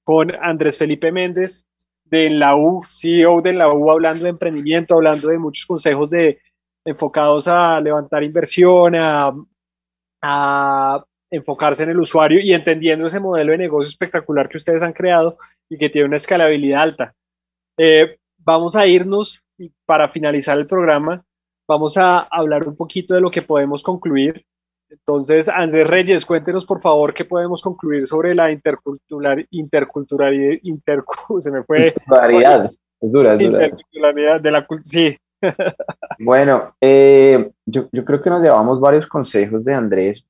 con Andrés Felipe Méndez de la U, CEO de la U, hablando de emprendimiento, hablando de muchos consejos de, enfocados a levantar inversión, a, a enfocarse en el usuario y entendiendo ese modelo de negocio espectacular que ustedes han creado y que tiene una escalabilidad alta. Eh, vamos a irnos y para finalizar el programa vamos a hablar un poquito de lo que podemos concluir. Entonces, Andrés Reyes, cuéntenos por favor qué podemos concluir sobre la intercultural, interculturalidad, se me fue. es dura, es dura. de la sí. Bueno, eh, yo, yo creo que nos llevamos varios consejos de Andrés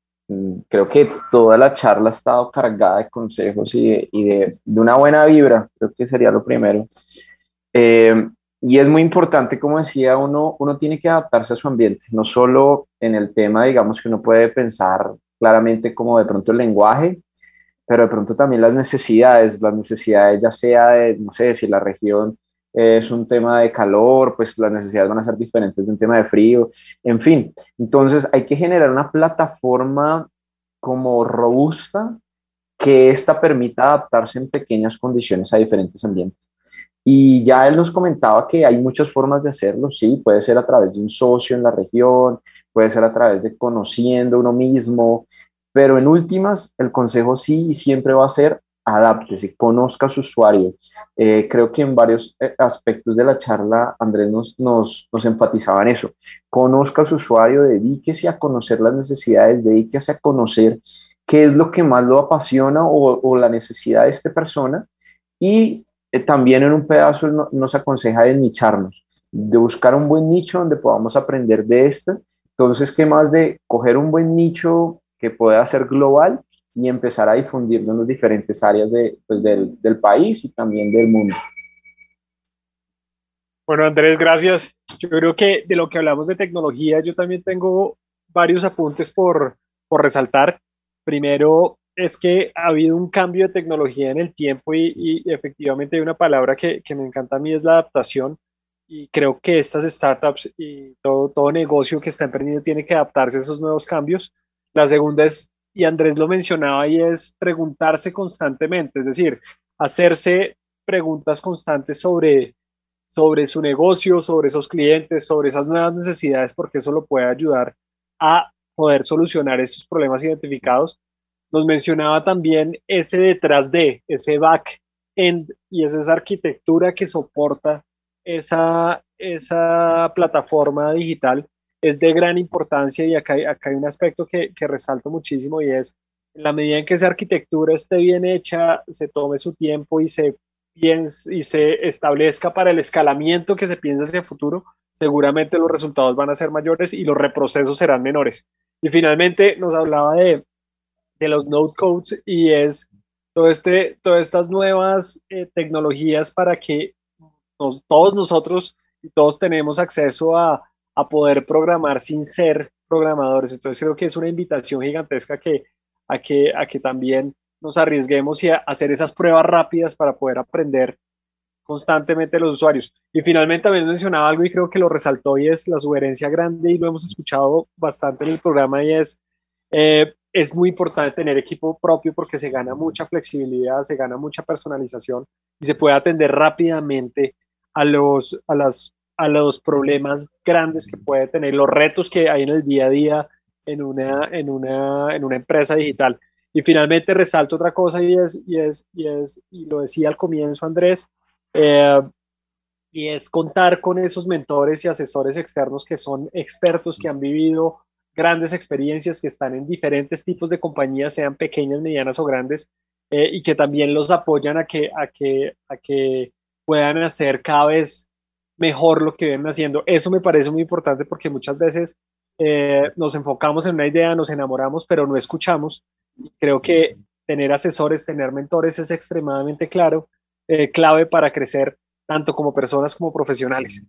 creo que toda la charla ha estado cargada de consejos y de, y de, de una buena vibra, creo que sería lo primero. Eh, y es muy importante, como decía, uno, uno tiene que adaptarse a su ambiente, no solo en el tema, digamos, que uno puede pensar claramente como de pronto el lenguaje, pero de pronto también las necesidades, las necesidades ya sea de, no sé, si la región es un tema de calor, pues las necesidades van a ser diferentes de un tema de frío, en fin. Entonces hay que generar una plataforma como robusta que ésta permita adaptarse en pequeñas condiciones a diferentes ambientes. Y ya él nos comentaba que hay muchas formas de hacerlo, sí, puede ser a través de un socio en la región, puede ser a través de conociendo uno mismo, pero en últimas, el consejo sí y siempre va a ser adáptese, conozca a su usuario. Eh, creo que en varios eh, aspectos de la charla Andrés nos, nos, nos, enfatizaba en eso. Conozca a su usuario, dedíquese a conocer las necesidades, dedíquese a conocer qué es lo que más lo apasiona o, la necesidad de esta persona. Y eh, también en un pedazo nos aconseja de nicharnos, de buscar un buen nicho donde podamos aprender de esto. Entonces, ¿qué más de coger un buen nicho que pueda ser global y empezar a difundirlo en las diferentes áreas de, pues, del, del, país y también del mundo. Bueno, Andrés, gracias. Yo creo que de lo que hablamos de tecnología, yo también tengo varios apuntes por, por resaltar. Primero, es que ha habido un cambio de tecnología en el tiempo y, y efectivamente hay una palabra que, que, me encanta a mí es la adaptación y creo que estas startups y todo, todo negocio que está emprendiendo tiene que adaptarse a esos nuevos cambios. La segunda es y Andrés lo mencionaba y es preguntarse constantemente, es decir, hacerse preguntas constantes sobre, sobre su negocio, sobre esos clientes, sobre esas nuevas necesidades, porque eso lo puede ayudar a poder solucionar esos problemas identificados. Nos mencionaba también ese detrás de, ese back end, y es esa arquitectura que soporta esa, esa plataforma digital es de gran importancia y acá acá hay un aspecto que, que, resalto muchísimo y es en la medida en que esa arquitectura esté bien hecha, se tome su tiempo y se, bien, y se establezca para el escalamiento que se piensa hacia el futuro, seguramente los resultados van a ser mayores y los reprocesos serán menores. Y finalmente nos hablaba de, de los node codes y es todo este, todas estas nuevas eh, tecnologías para que nos, todos nosotros y todos tenemos acceso a, a poder programar sin ser programadores. Entonces creo que es una invitación gigantesca que a que, a que también nos arriesguemos y a hacer esas pruebas rápidas para poder aprender constantemente los usuarios. Y finalmente también mencionaba algo y creo que lo resaltó y es la sugerencia grande y lo hemos escuchado bastante en el programa y es, eh, es muy importante tener equipo propio porque se gana mucha flexibilidad, se gana mucha personalización y se puede atender rápidamente a los, a las, a los problemas grandes que puede tener, los retos que hay en el día a día en una, en una, en una empresa digital. Y finalmente resalto otra cosa y es, y es, y es, y lo decía al comienzo Andrés, eh, y es contar con esos mentores y asesores externos que son expertos, que han vivido grandes experiencias, que están en diferentes tipos de compañías, sean pequeñas, medianas o grandes, eh, y que también los apoyan a que, a, que, a que puedan hacer cada vez mejor lo que vienen haciendo. Eso me parece muy importante porque muchas veces eh, nos enfocamos en una idea, nos enamoramos, pero no escuchamos. Creo que tener asesores, tener mentores es extremadamente claro, eh, clave para crecer tanto como personas como profesionales.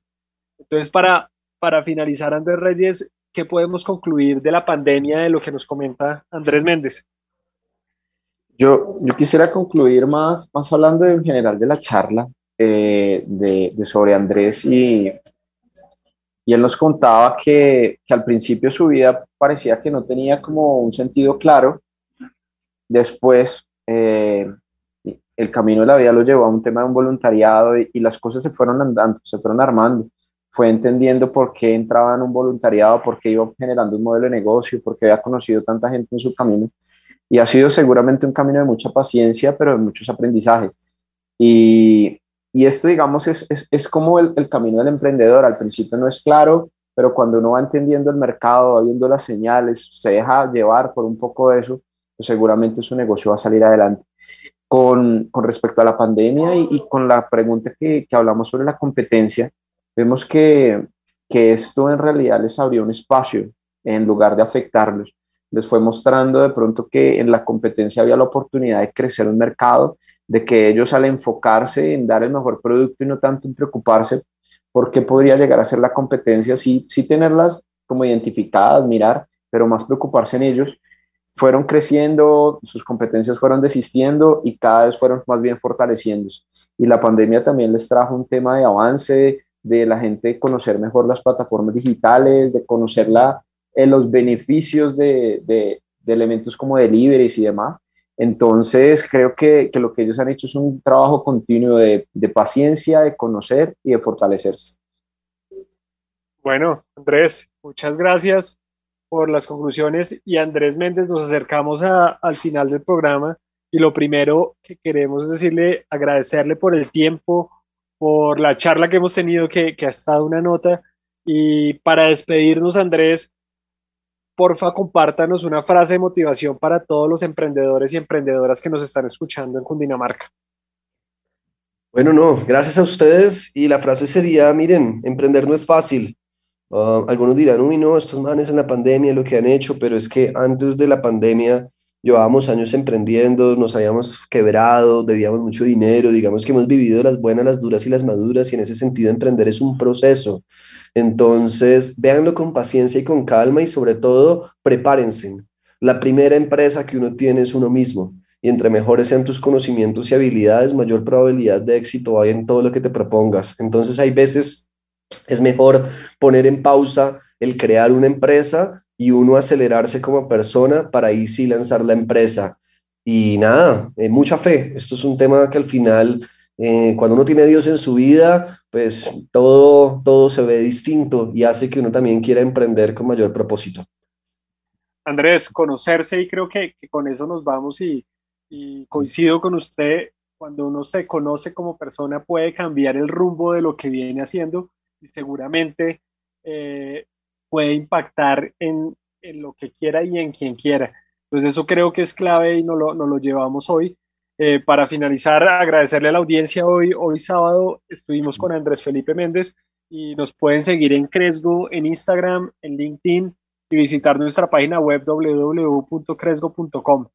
Entonces, para, para finalizar, Andrés Reyes, ¿qué podemos concluir de la pandemia de lo que nos comenta Andrés Méndez? Yo, yo quisiera concluir más, más hablando en general de la charla eh, de, sobre Andrés y, y él nos contaba que, que, al principio su vida parecía que no tenía como un sentido claro. Después, eh, el camino de la vida lo llevó a un tema de un voluntariado y, y, las cosas se fueron andando, se fueron armando. Fue entendiendo por qué entraba en un voluntariado, por qué iba generando un modelo de negocio, por qué había conocido tanta gente en su camino. Y ha sido seguramente un camino de mucha paciencia, pero de muchos aprendizajes. Y, y esto, digamos, es, es, es como el, el, camino del emprendedor. Al principio no es claro, pero cuando uno va entendiendo el mercado, va viendo las señales, se deja llevar por un poco de eso, pues seguramente su negocio va a salir adelante. Con, con respecto a la pandemia y, y con la pregunta que, que, hablamos sobre la competencia, vemos que, que esto en realidad les abrió un espacio en lugar de afectarlos. Les fue mostrando de pronto que en la competencia había la oportunidad de crecer un mercado de que ellos al enfocarse en dar el mejor producto y no tanto en preocuparse por qué podría llegar a ser la competencia, sí, sí tenerlas como identificadas, mirar, pero más preocuparse en ellos, fueron creciendo, sus competencias fueron desistiendo y cada vez fueron más bien fortaleciéndose. Y la pandemia también les trajo un tema de avance, de la gente conocer mejor las plataformas digitales, de conocer la, eh, los beneficios de, de, de elementos como deliveries y demás. Entonces, creo que, que, lo que ellos han hecho es un trabajo continuo de, de, paciencia, de conocer y de fortalecerse. Bueno, Andrés, muchas gracias por las conclusiones y Andrés Méndez, nos acercamos a, al final del programa y lo primero que queremos decirle, agradecerle por el tiempo, por la charla que hemos tenido, que, que ha estado una nota y para despedirnos, Andrés, porfa, compártanos una frase de motivación para todos los emprendedores y emprendedoras que nos están escuchando en Cundinamarca. Bueno, no, gracias a ustedes. Y la frase sería, miren, emprender no es fácil. Uh, algunos dirán, uy, no, estos manes en la pandemia lo que han hecho, pero es que antes de la pandemia llevábamos años emprendiendo, nos habíamos quebrado, debíamos mucho dinero, digamos que hemos vivido las buenas, las duras y las maduras, y en ese sentido emprender es un proceso. Entonces, véanlo con paciencia y con calma y sobre todo, prepárense. La primera empresa que uno tiene es uno mismo y entre mejores sean tus conocimientos y habilidades, mayor probabilidad de éxito hay en todo lo que te propongas. Entonces, hay veces es mejor poner en pausa el crear una empresa y uno acelerarse como persona para ahí sí lanzar la empresa. Y nada, eh, mucha fe. Esto es un tema que al final eh, cuando uno tiene a Dios en su vida, pues todo, todo se ve distinto y hace que uno también quiera emprender con mayor propósito. Andrés, conocerse y creo que, con eso nos vamos y, coincido con usted, cuando uno se conoce como persona puede cambiar el rumbo de lo que viene haciendo y seguramente eh, puede impactar en, lo que quiera y en quien quiera. Entonces eso creo que es clave y nos lo, lo llevamos hoy. Eh, para finalizar, agradecerle a la audiencia hoy. Hoy sábado estuvimos con Andrés Felipe Méndez y nos pueden seguir en Cresgo, en Instagram, en LinkedIn y visitar nuestra página web www.cresgo.com.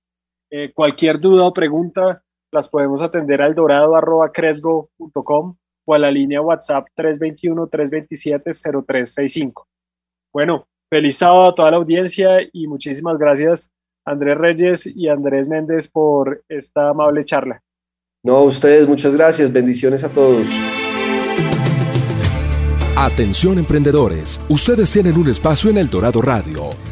Eh, cualquier duda o pregunta las podemos atender al dorado.cresgo.com o a la línea WhatsApp 321-327-0365. Bueno, feliz sábado a toda la audiencia y muchísimas gracias Andrés Reyes y Andrés Méndez por esta amable charla. No, ustedes, muchas gracias. Bendiciones a todos. Atención emprendedores, ustedes tienen un espacio en El Dorado Radio.